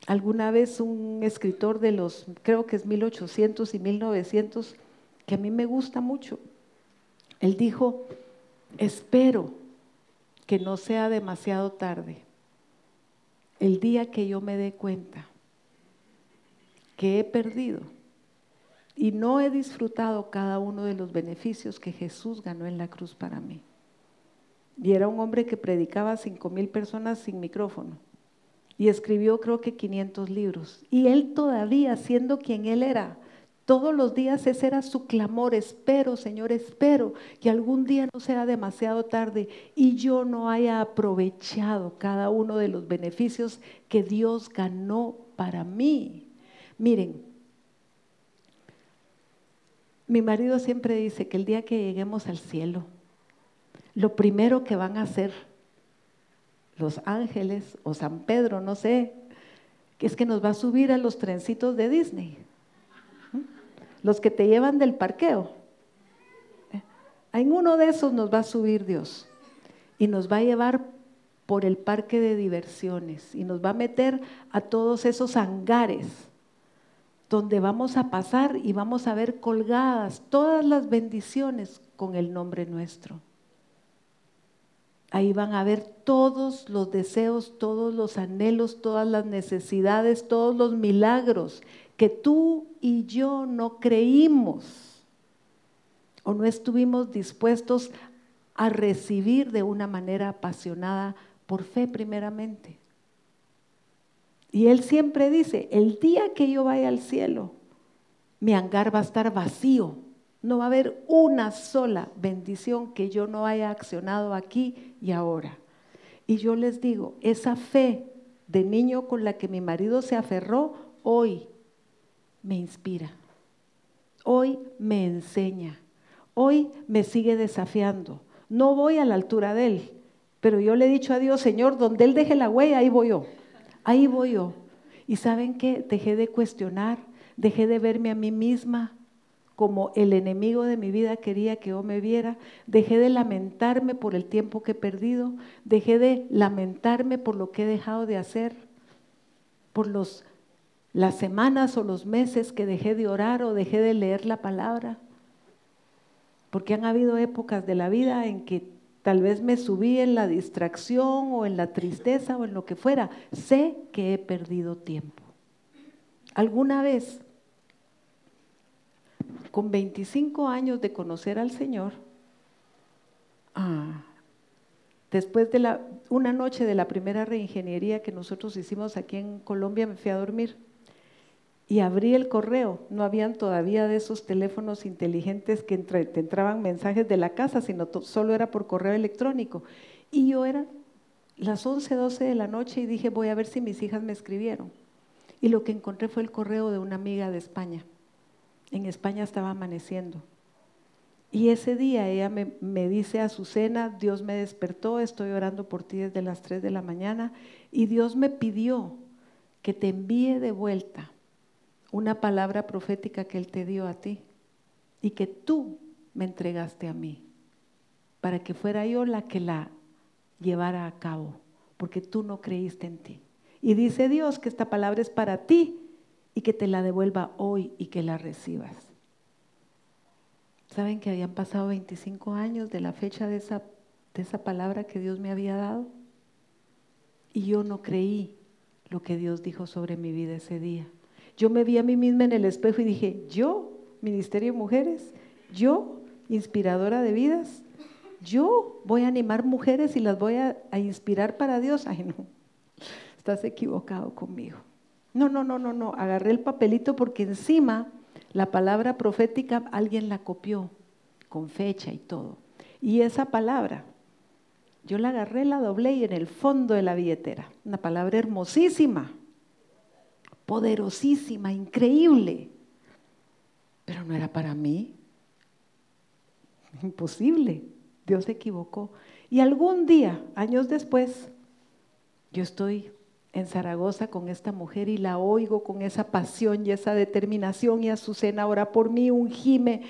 Alguna vez un escritor de los, creo que es 1800 y 1900, que a mí me gusta mucho, él dijo, espero que no sea demasiado tarde el día que yo me dé cuenta que he perdido y no he disfrutado cada uno de los beneficios que Jesús ganó en la cruz para mí. Y era un hombre que predicaba a cinco mil personas sin micrófono y escribió creo que 500 libros. Y él todavía, siendo quien él era, todos los días ese era su clamor, espero, Señor, espero que algún día no sea demasiado tarde y yo no haya aprovechado cada uno de los beneficios que Dios ganó para mí. Miren, mi marido siempre dice que el día que lleguemos al cielo, lo primero que van a hacer los ángeles o San Pedro, no sé, que es que nos va a subir a los trencitos de Disney, los que te llevan del parqueo. En uno de esos nos va a subir Dios y nos va a llevar por el parque de diversiones y nos va a meter a todos esos hangares donde vamos a pasar y vamos a ver colgadas todas las bendiciones con el nombre nuestro. Ahí van a ver todos los deseos, todos los anhelos, todas las necesidades, todos los milagros que tú y yo no creímos o no estuvimos dispuestos a recibir de una manera apasionada por fe primeramente. Y él siempre dice, el día que yo vaya al cielo, mi hangar va a estar vacío. No va a haber una sola bendición que yo no haya accionado aquí y ahora. Y yo les digo, esa fe de niño con la que mi marido se aferró, hoy me inspira. Hoy me enseña. Hoy me sigue desafiando. No voy a la altura de él, pero yo le he dicho a Dios, Señor, donde Él deje la huella, ahí voy yo. Ahí voy yo. Y saben qué? Dejé de cuestionar, dejé de verme a mí misma como el enemigo de mi vida quería que yo me viera, dejé de lamentarme por el tiempo que he perdido, dejé de lamentarme por lo que he dejado de hacer, por los, las semanas o los meses que dejé de orar o dejé de leer la palabra, porque han habido épocas de la vida en que tal vez me subí en la distracción o en la tristeza o en lo que fuera, sé que he perdido tiempo. ¿Alguna vez con 25 años de conocer al Señor, ah, después de la, una noche de la primera reingeniería que nosotros hicimos aquí en Colombia, me fui a dormir y abrí el correo. No habían todavía de esos teléfonos inteligentes que te entraban mensajes de la casa, sino solo era por correo electrónico. Y yo era las 11, 12 de la noche y dije, voy a ver si mis hijas me escribieron. Y lo que encontré fue el correo de una amiga de España en España estaba amaneciendo. Y ese día ella me, me, dice, Azucena, Dios me despertó, estoy orando por ti desde las 3 de la mañana y Dios me pidió que te envíe de vuelta una palabra profética que Él te dio a ti y que tú me entregaste a mí, para que fuera yo la que la llevara a cabo, porque tú no creíste en ti. Y dice Dios que esta palabra es para ti y que te la devuelva hoy y que la recibas. ¿Saben que habían pasado 25 años de la fecha de esa, de esa palabra que Dios me había dado? Y yo no creí lo que Dios dijo sobre mi vida ese día. Yo me vi a mí misma en el espejo y dije, yo, Ministerio de Mujeres, yo, inspiradora de vidas, yo voy a animar mujeres y las voy a, a inspirar para Dios. Ay, no, estás equivocado conmigo. No, no, no, no, no. Agarré el papelito porque encima la palabra profética alguien la copió con fecha y todo. Y esa palabra, yo la agarré, la doblé y en el fondo de la billetera. Una palabra hermosísima, poderosísima, increíble. Pero no era para mí. Imposible. Dios se equivocó. Y algún día, años después, yo estoy en Zaragoza con esta mujer y la oigo con esa pasión y esa determinación y Azucena ahora por mí, ungime,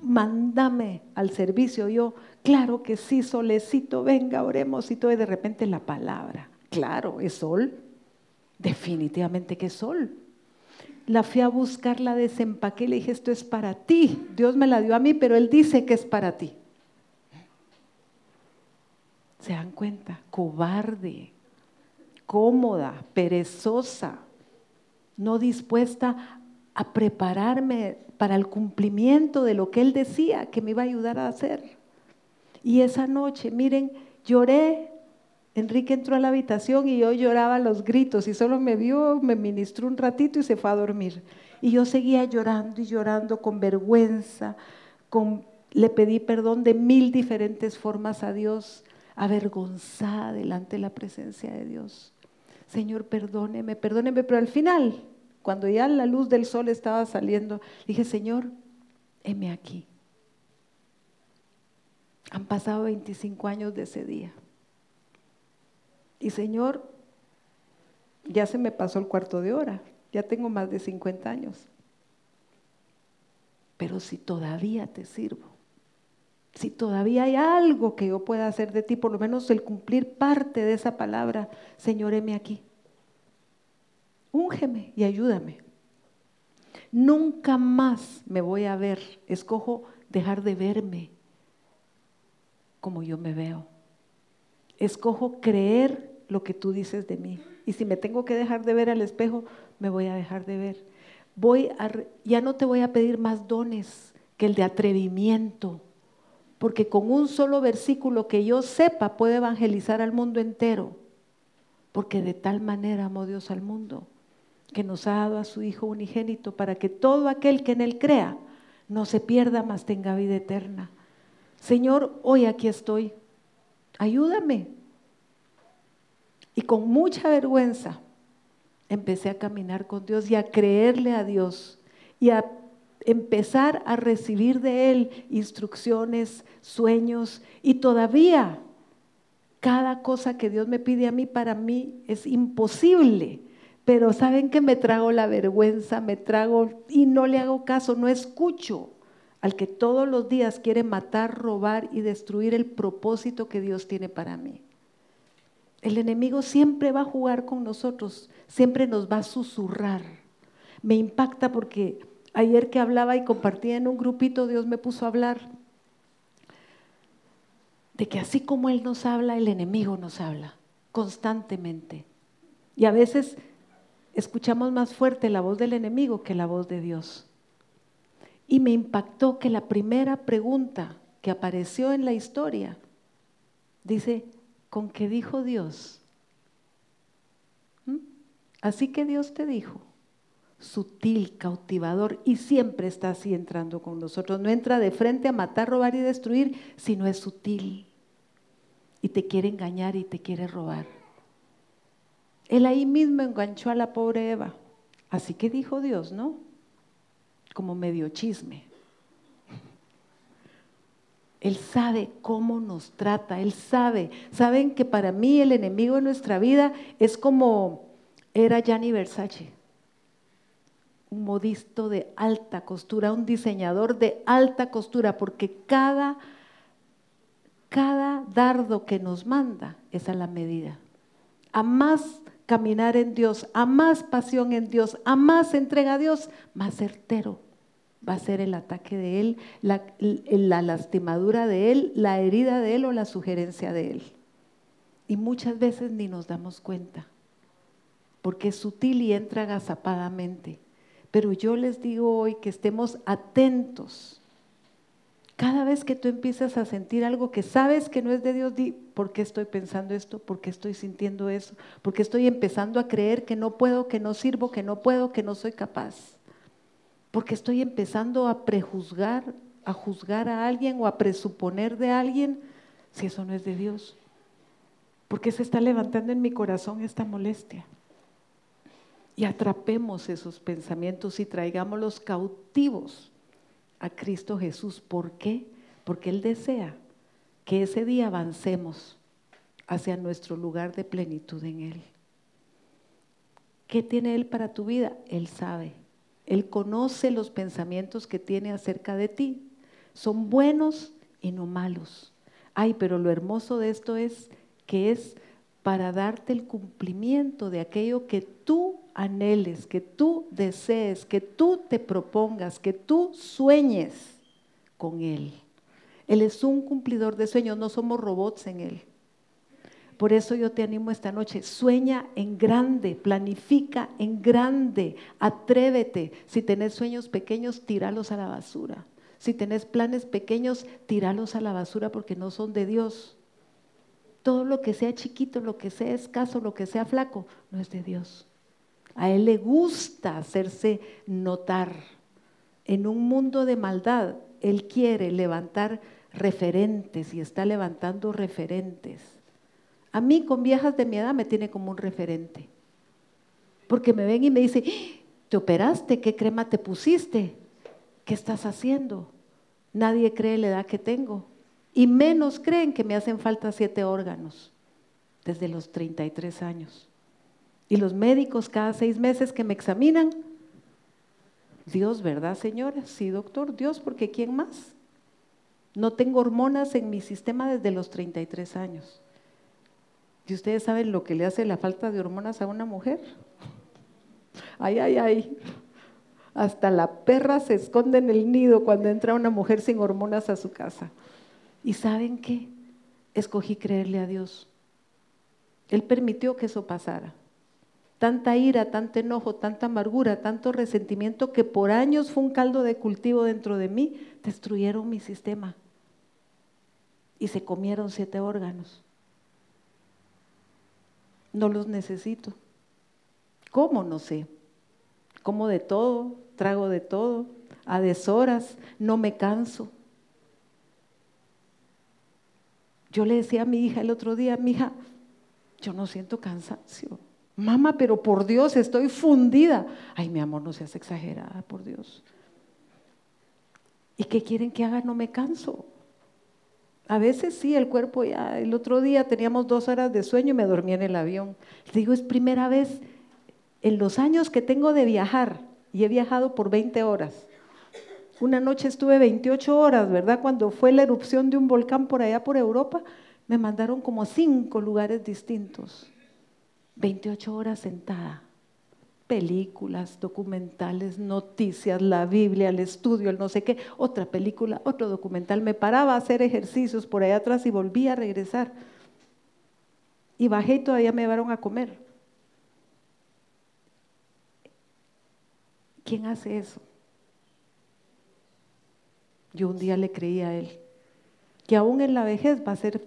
mándame al servicio. Yo, claro que sí, solecito, venga, oremos y todo, y de repente la palabra, claro, es sol, definitivamente que es sol. La fui a buscar, la desempaqué, le dije, esto es para ti, Dios me la dio a mí, pero Él dice que es para ti. ¿Se dan cuenta? Cobarde cómoda, perezosa, no dispuesta a prepararme para el cumplimiento de lo que él decía que me iba a ayudar a hacer. Y esa noche, miren, lloré. Enrique entró a la habitación y yo lloraba los gritos y solo me vio, me ministró un ratito y se fue a dormir. Y yo seguía llorando y llorando con vergüenza, con, le pedí perdón de mil diferentes formas a Dios, avergonzada delante de la presencia de Dios. Señor, perdóneme, perdóneme, pero al final, cuando ya la luz del sol estaba saliendo, dije, Señor, heme aquí. Han pasado 25 años de ese día. Y Señor, ya se me pasó el cuarto de hora, ya tengo más de 50 años. Pero si todavía te sirvo, si todavía hay algo que yo pueda hacer de ti, por lo menos el cumplir parte de esa palabra, Señor, heme aquí. Úngeme y ayúdame. Nunca más me voy a ver, escojo dejar de verme como yo me veo. Escojo creer lo que tú dices de mí. Y si me tengo que dejar de ver al espejo, me voy a dejar de ver. voy a, ya no te voy a pedir más dones que el de atrevimiento, porque con un solo versículo que yo sepa puedo evangelizar al mundo entero, porque de tal manera amó Dios al mundo, que nos ha dado a su Hijo unigénito para que todo aquel que en él crea no se pierda, mas tenga vida eterna. Señor, hoy aquí estoy, ayúdame. Y con mucha vergüenza empecé a caminar con Dios y a creerle a Dios y a empezar a recibir de Él instrucciones, sueños y todavía cada cosa que Dios me pide a mí para mí es imposible. Pero saben que me trago la vergüenza, me trago y no le hago caso, no escucho al que todos los días quiere matar, robar y destruir el propósito que Dios tiene para mí. El enemigo siempre va a jugar con nosotros, siempre nos va a susurrar. Me impacta porque ayer que hablaba y compartía en un grupito, Dios me puso a hablar de que así como Él nos habla, el enemigo nos habla constantemente. Y a veces escuchamos más fuerte la voz del enemigo que la voz de Dios. Y me impactó que la primera pregunta que apareció en la historia dice, ¿con qué dijo Dios? ¿Mm? Así que Dios te dijo sutil, cautivador y siempre está así entrando con nosotros. No entra de frente a matar, robar y destruir, sino es sutil y te quiere engañar y te quiere robar. Él ahí mismo enganchó a la pobre Eva. Así que dijo Dios, ¿no? Como medio chisme. Él sabe cómo nos trata, Él sabe. Saben que para mí el enemigo en nuestra vida es como era Gianni Versace un modisto de alta costura, un diseñador de alta costura, porque cada, cada dardo que nos manda es a la medida. A más caminar en Dios, a más pasión en Dios, a más entrega a Dios, más certero va a ser el ataque de Él, la, la lastimadura de Él, la herida de Él o la sugerencia de Él. Y muchas veces ni nos damos cuenta, porque es sutil y entra agazapadamente. Pero yo les digo hoy que estemos atentos. Cada vez que tú empiezas a sentir algo que sabes que no es de Dios, di, ¿por qué estoy pensando esto? ¿Por qué estoy sintiendo eso? ¿Por qué estoy empezando a creer que no puedo, que no sirvo, que no puedo, que no soy capaz? Porque estoy empezando a prejuzgar, a juzgar a alguien o a presuponer de alguien si eso no es de Dios. Porque se está levantando en mi corazón esta molestia y atrapemos esos pensamientos y traigámoslos cautivos a Cristo Jesús. ¿Por qué? Porque Él desea que ese día avancemos hacia nuestro lugar de plenitud en Él. ¿Qué tiene Él para tu vida? Él sabe. Él conoce los pensamientos que tiene acerca de ti. Son buenos y no malos. Ay, pero lo hermoso de esto es que es para darte el cumplimiento de aquello que tú anheles, que tú desees, que tú te propongas, que tú sueñes con Él. Él es un cumplidor de sueños, no somos robots en Él. Por eso yo te animo esta noche, sueña en grande, planifica en grande, atrévete. Si tenés sueños pequeños, tíralos a la basura. Si tenés planes pequeños, tíralos a la basura porque no son de Dios. Todo lo que sea chiquito, lo que sea escaso, lo que sea flaco, no es de Dios. A Él le gusta hacerse notar. En un mundo de maldad, Él quiere levantar referentes y está levantando referentes. A mí con viejas de mi edad me tiene como un referente. Porque me ven y me dicen, ¿te operaste? ¿Qué crema te pusiste? ¿Qué estás haciendo? Nadie cree la edad que tengo. Y menos creen que me hacen falta siete órganos desde los 33 años. Y los médicos cada seis meses que me examinan, Dios, ¿verdad, señora? Sí, doctor, Dios, porque ¿quién más? No tengo hormonas en mi sistema desde los 33 años. ¿Y ustedes saben lo que le hace la falta de hormonas a una mujer? Ay, ay, ay. Hasta la perra se esconde en el nido cuando entra una mujer sin hormonas a su casa. ¿Y saben qué? Escogí creerle a Dios. Él permitió que eso pasara. Tanta ira, tanto enojo, tanta amargura, tanto resentimiento que por años fue un caldo de cultivo dentro de mí, destruyeron mi sistema y se comieron siete órganos. No los necesito. ¿Cómo? No sé. Como de todo, trago de todo, a deshoras, no me canso. Yo le decía a mi hija el otro día, mi hija, yo no siento cansancio. Mamá, pero por Dios, estoy fundida. Ay, mi amor, no seas exagerada, por Dios. ¿Y qué quieren que haga? No me canso. A veces sí, el cuerpo ya, el otro día teníamos dos horas de sueño y me dormí en el avión. digo, es primera vez en los años que tengo de viajar, y he viajado por 20 horas. Una noche estuve 28 horas, ¿verdad? Cuando fue la erupción de un volcán por allá por Europa, me mandaron como cinco lugares distintos. 28 horas sentada. Películas, documentales, noticias, la Biblia, el estudio, el no sé qué, otra película, otro documental. Me paraba a hacer ejercicios por allá atrás y volví a regresar. Y bajé y todavía me llevaron a comer. ¿Quién hace eso? Yo un día le creí a él que aún en la vejez va a ser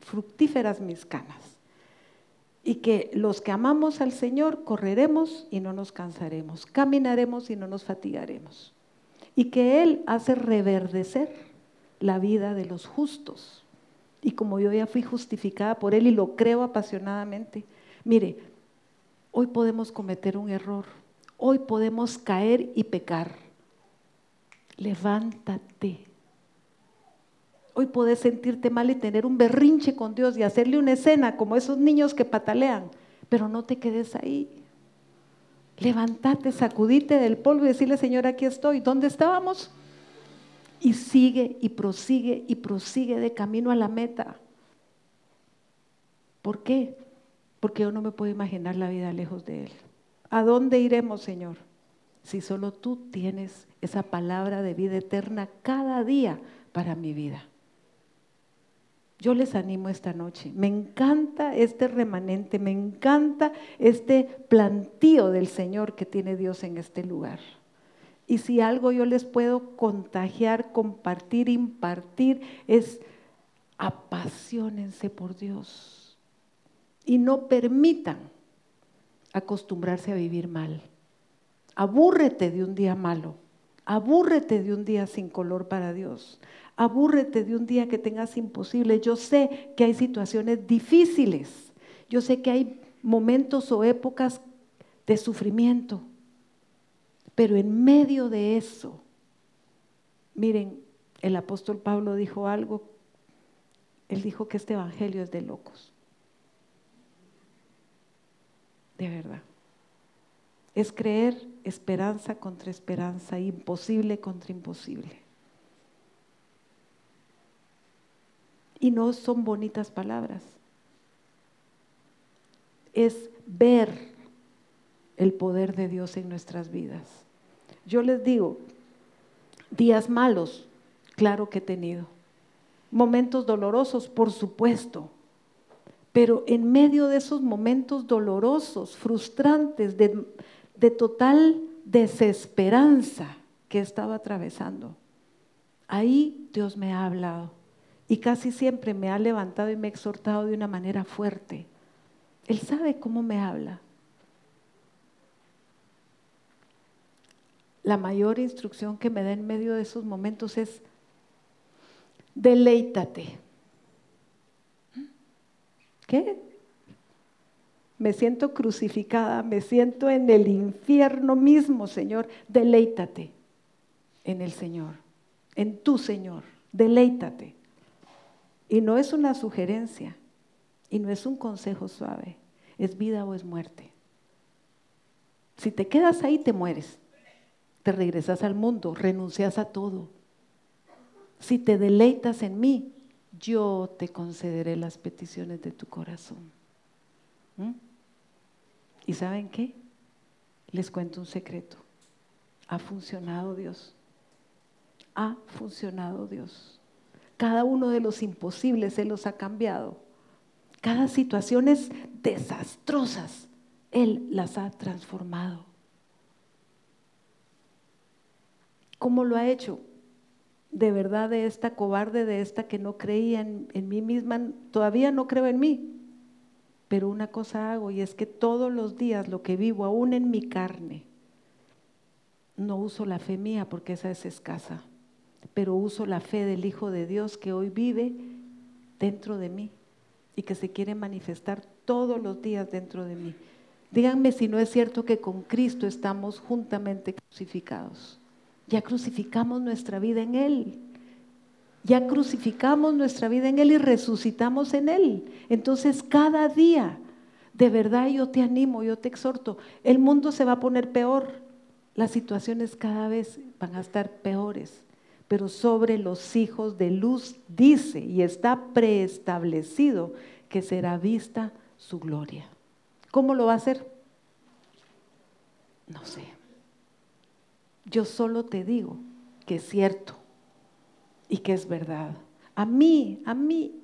fructíferas mis canas y que los que amamos al Señor correremos y no nos cansaremos, caminaremos y no nos fatigaremos. Y que Él hace reverdecer la vida de los justos. Y como yo ya fui justificada por Él y lo creo apasionadamente, mire, hoy podemos cometer un error, hoy podemos caer y pecar. Levántate, Hoy puedes sentirte mal y tener un berrinche con Dios y hacerle una escena como esos niños que patalean, pero no te quedes ahí. Levántate, sacudite del polvo y decirle, Señor, aquí estoy. ¿Dónde estábamos? Y sigue y prosigue y prosigue de camino a la meta. ¿Por qué? Porque yo no me puedo imaginar la vida lejos de Él. ¿A dónde iremos, Señor? Si solo tú tienes esa palabra de vida eterna cada día para mi vida. Yo les animo esta noche. Me encanta este remanente, me encanta este plantío del Señor que tiene Dios en este lugar. Y si algo yo les puedo contagiar, compartir, impartir, es apasionense por Dios. Y no permitan acostumbrarse a vivir mal. Abúrrete de un día malo. Abúrrete de un día sin color para Dios abúrrete de un día que tengas imposible. Yo sé que hay situaciones difíciles. Yo sé que hay momentos o épocas de sufrimiento. Pero en medio de eso, miren, el apóstol Pablo dijo algo. Él dijo que este evangelio es de locos. De verdad. Es creer esperanza contra esperanza, imposible contra imposible. Y no son bonitas palabras. Es ver el poder de Dios en nuestras vidas. Yo les digo, días malos, claro que he tenido. Momentos dolorosos, por supuesto. Pero en medio de esos momentos dolorosos, frustrantes, de, de total desesperanza que estaba atravesando, ahí Dios me ha hablado y casi siempre me ha levantado y me ha exhortado de una manera fuerte. Él sabe cómo me habla. La mayor instrucción que me da en medio de esos momentos es, deleítate. ¿Qué? Me siento crucificada, me siento en el infierno mismo, Señor. Deleítate en el Señor, en tu Señor. Deleítate. Y no es una sugerencia y no es un consejo suave, es vida o es muerte. Si te quedas ahí, te mueres. Te regresas al mundo, renuncias a todo. Si te deleitas en mí, yo te concederé las peticiones de tu corazón. ¿Mm? ¿Y saben qué? Les cuento un secreto. Ha funcionado Dios. Ha funcionado Dios. Cada uno de los imposibles Él los ha cambiado. Cada situaciones desastrosas Él las ha transformado. ¿Cómo lo ha hecho? De verdad, de esta cobarde, de esta que no creía en, en mí misma, todavía no creo en mí. Pero una cosa hago y es que todos los días lo que vivo, aún en mi carne, no uso la fe mía porque esa es escasa, pero uso la fe del Hijo de Dios que hoy vive dentro de mí y que se quiere manifestar todos los días dentro de mí. Díganme si no es cierto que con Cristo estamos juntamente crucificados. Ya crucificamos nuestra vida en Él. Ya crucificamos nuestra vida en Él y resucitamos en Él. Entonces cada día, de verdad yo te animo, yo te exhorto, el mundo se va a poner peor, las situaciones cada vez van a estar peores, pero sobre los hijos de luz dice y está preestablecido que será vista su gloria. ¿Cómo lo va a hacer? No sé. Yo solo te digo que es cierto y que es verdad. A mí, a mí,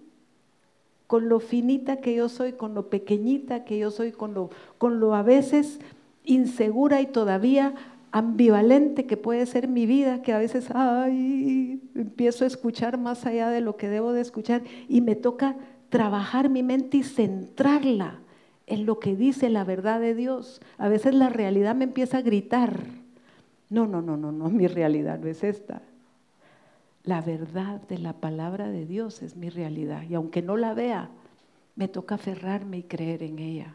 con lo finita que yo soy, con lo pequeñita que yo soy, con lo, con lo a veces insegura y todavía ambivalente que puede ser mi vida, que a veces, ay, empiezo a escuchar más allá de lo que debo de escuchar y me toca trabajar mi mente y centrarla en lo que dice la verdad de Dios. A veces la realidad me empieza a gritar. No, no, no, no, no, mi realidad no es esta. La verdad de la palabra de Dios es mi realidad y aunque no la vea, me toca aferrarme y creer en ella.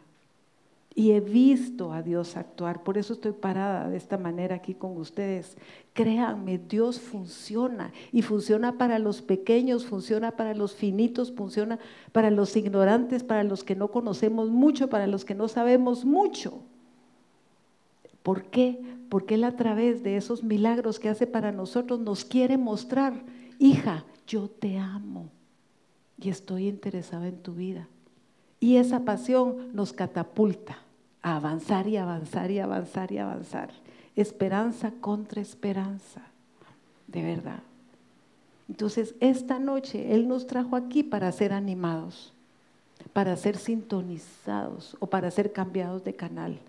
Y he visto a Dios actuar. Por eso estoy parada de esta manera aquí con ustedes. Créanme, Dios funciona. Y funciona para los pequeños, funciona para los finitos, funciona para los ignorantes, para los que no conocemos mucho, para los que no sabemos mucho. ¿Por qué? Porque Él a través de esos milagros que hace para nosotros nos quiere mostrar, hija, yo te amo y estoy interesada en tu vida. Y esa pasión nos catapulta a avanzar y avanzar y avanzar y avanzar. Esperanza contra esperanza, de verdad. Entonces, esta noche Él nos trajo aquí para ser animados, para ser sintonizados o para ser cambiados de canal.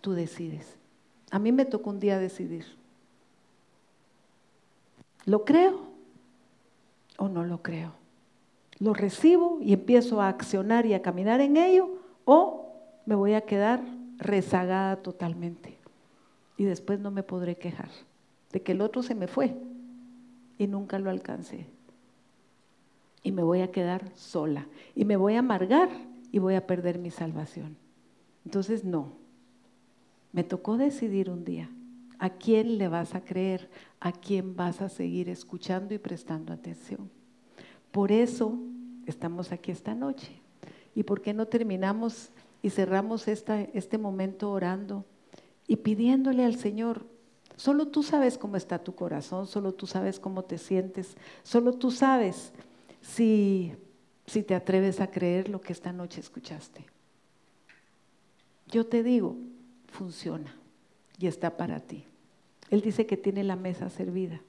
Tú decides. A mí me tocó un día decidir. ¿Lo creo o no lo creo? lo recibo y empiezo a accionar y a caminar en ello, o me voy a quedar rezagada totalmente. Y después no me podré quejar de que el otro se me fue y nunca lo alcancé. Y me voy a quedar sola. Y me voy a amargar y voy a perder mi salvación. Entonces, no. Me tocó decidir un día a quién le vas a creer, a quién vas a seguir escuchando y prestando atención. Por eso estamos aquí esta noche. ¿Y por qué no terminamos y cerramos esta, este momento orando y pidiéndole al Señor? Solo tú sabes cómo está tu corazón, solo tú sabes cómo te sientes, solo tú sabes si, si te atreves a creer lo que esta noche escuchaste. Yo te digo, funciona y está para ti. Él dice que tiene la mesa servida.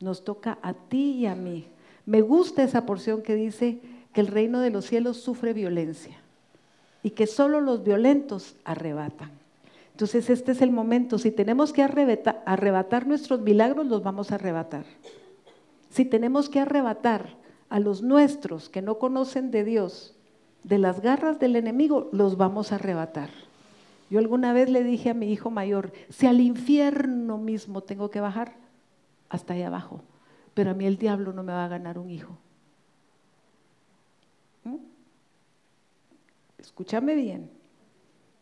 Nos toca a ti y a mí me gusta esa porción que dice que el reino de los cielos sufre violencia y que solo los violentos arrebatan. Entonces este es el momento. Si tenemos que arrebatar, nuestros milagros, los vamos a arrebatar. Si tenemos que arrebatar a los nuestros que no conocen de Dios de las garras del enemigo, los vamos a arrebatar. Yo alguna vez le dije a mi hijo mayor, si al infierno mismo tengo que bajar, hasta ahí abajo, pero a mí el diablo no me va a ganar un hijo. ¿Mm? Escúchame bien.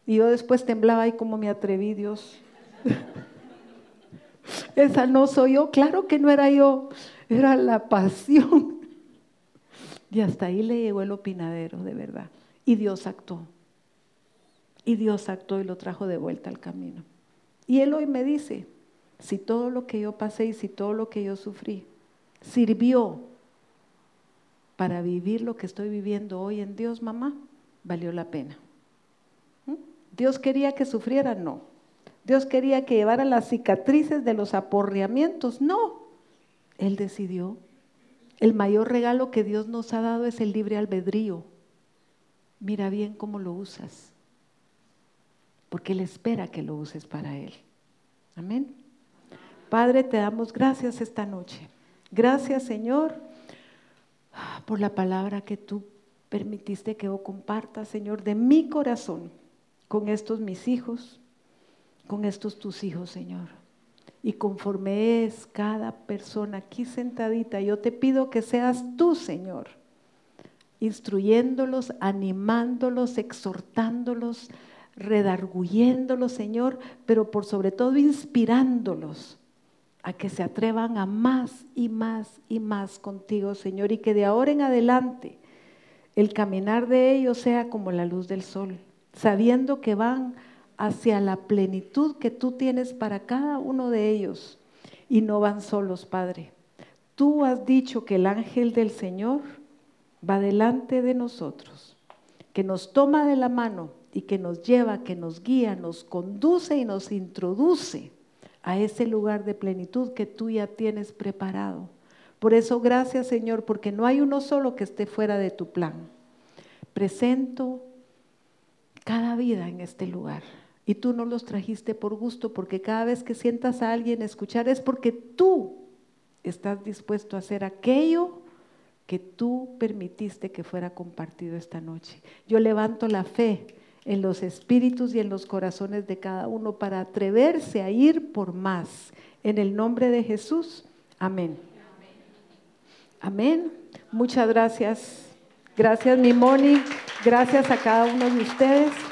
Y yo después temblaba y como me atreví, Dios. <laughs> Esa no soy yo, claro que no era yo, era la pasión. <laughs> Y hasta ahí le llegó el opinadero, de verdad. Y Dios actuó. Y Dios actuó y lo trajo de vuelta al camino. Y Él hoy me dice, si todo lo que yo pasé y si todo lo que yo sufrí sirvió para vivir lo que estoy viviendo hoy en Dios, mamá, valió la pena. ¿Mm? Dios quería que sufriera, no. Dios quería que llevara las cicatrices de los aporreamientos, no. Él decidió. El mayor regalo que Dios nos ha dado es el libre albedrío. Mira bien cómo lo usas. Porque Él espera que lo uses para Él. Amén. Padre, te damos gracias esta noche. Gracias, Señor, por la palabra que tú permitiste que yo comparta, Señor, de mi corazón con estos mis hijos, con estos tus hijos, Señor. Y conforme es cada persona aquí sentadita, yo te pido que seas tú, Señor, instruyéndolos, animándolos, exhortándolos, redarguyéndolos, Señor, pero por sobre todo inspirándolos a que se atrevan a más y más y más contigo, Señor, y que de ahora en adelante el caminar de ellos sea como la luz del sol, sabiendo que van hacia la plenitud que tú tienes para cada uno de ellos y no van solos, Padre. Tú has dicho que el ángel del Señor va delante de nosotros, que nos toma de la mano y que nos lleva, que nos guía, nos conduce y nos introduce a ese lugar de plenitud que tú ya tienes preparado. Por eso gracias Señor, porque no hay uno solo que esté fuera de tu plan. Presento cada vida en este lugar. Y tú no los trajiste por gusto, porque cada vez que sientas a alguien escuchar es porque tú estás dispuesto a hacer aquello que tú permitiste que fuera compartido esta noche. Yo levanto la fe en los espíritus y en los corazones de cada uno para atreverse a ir por más. En el nombre de Jesús. Amén. Amén. Muchas gracias. Gracias, mi Moni. Gracias a cada uno de ustedes.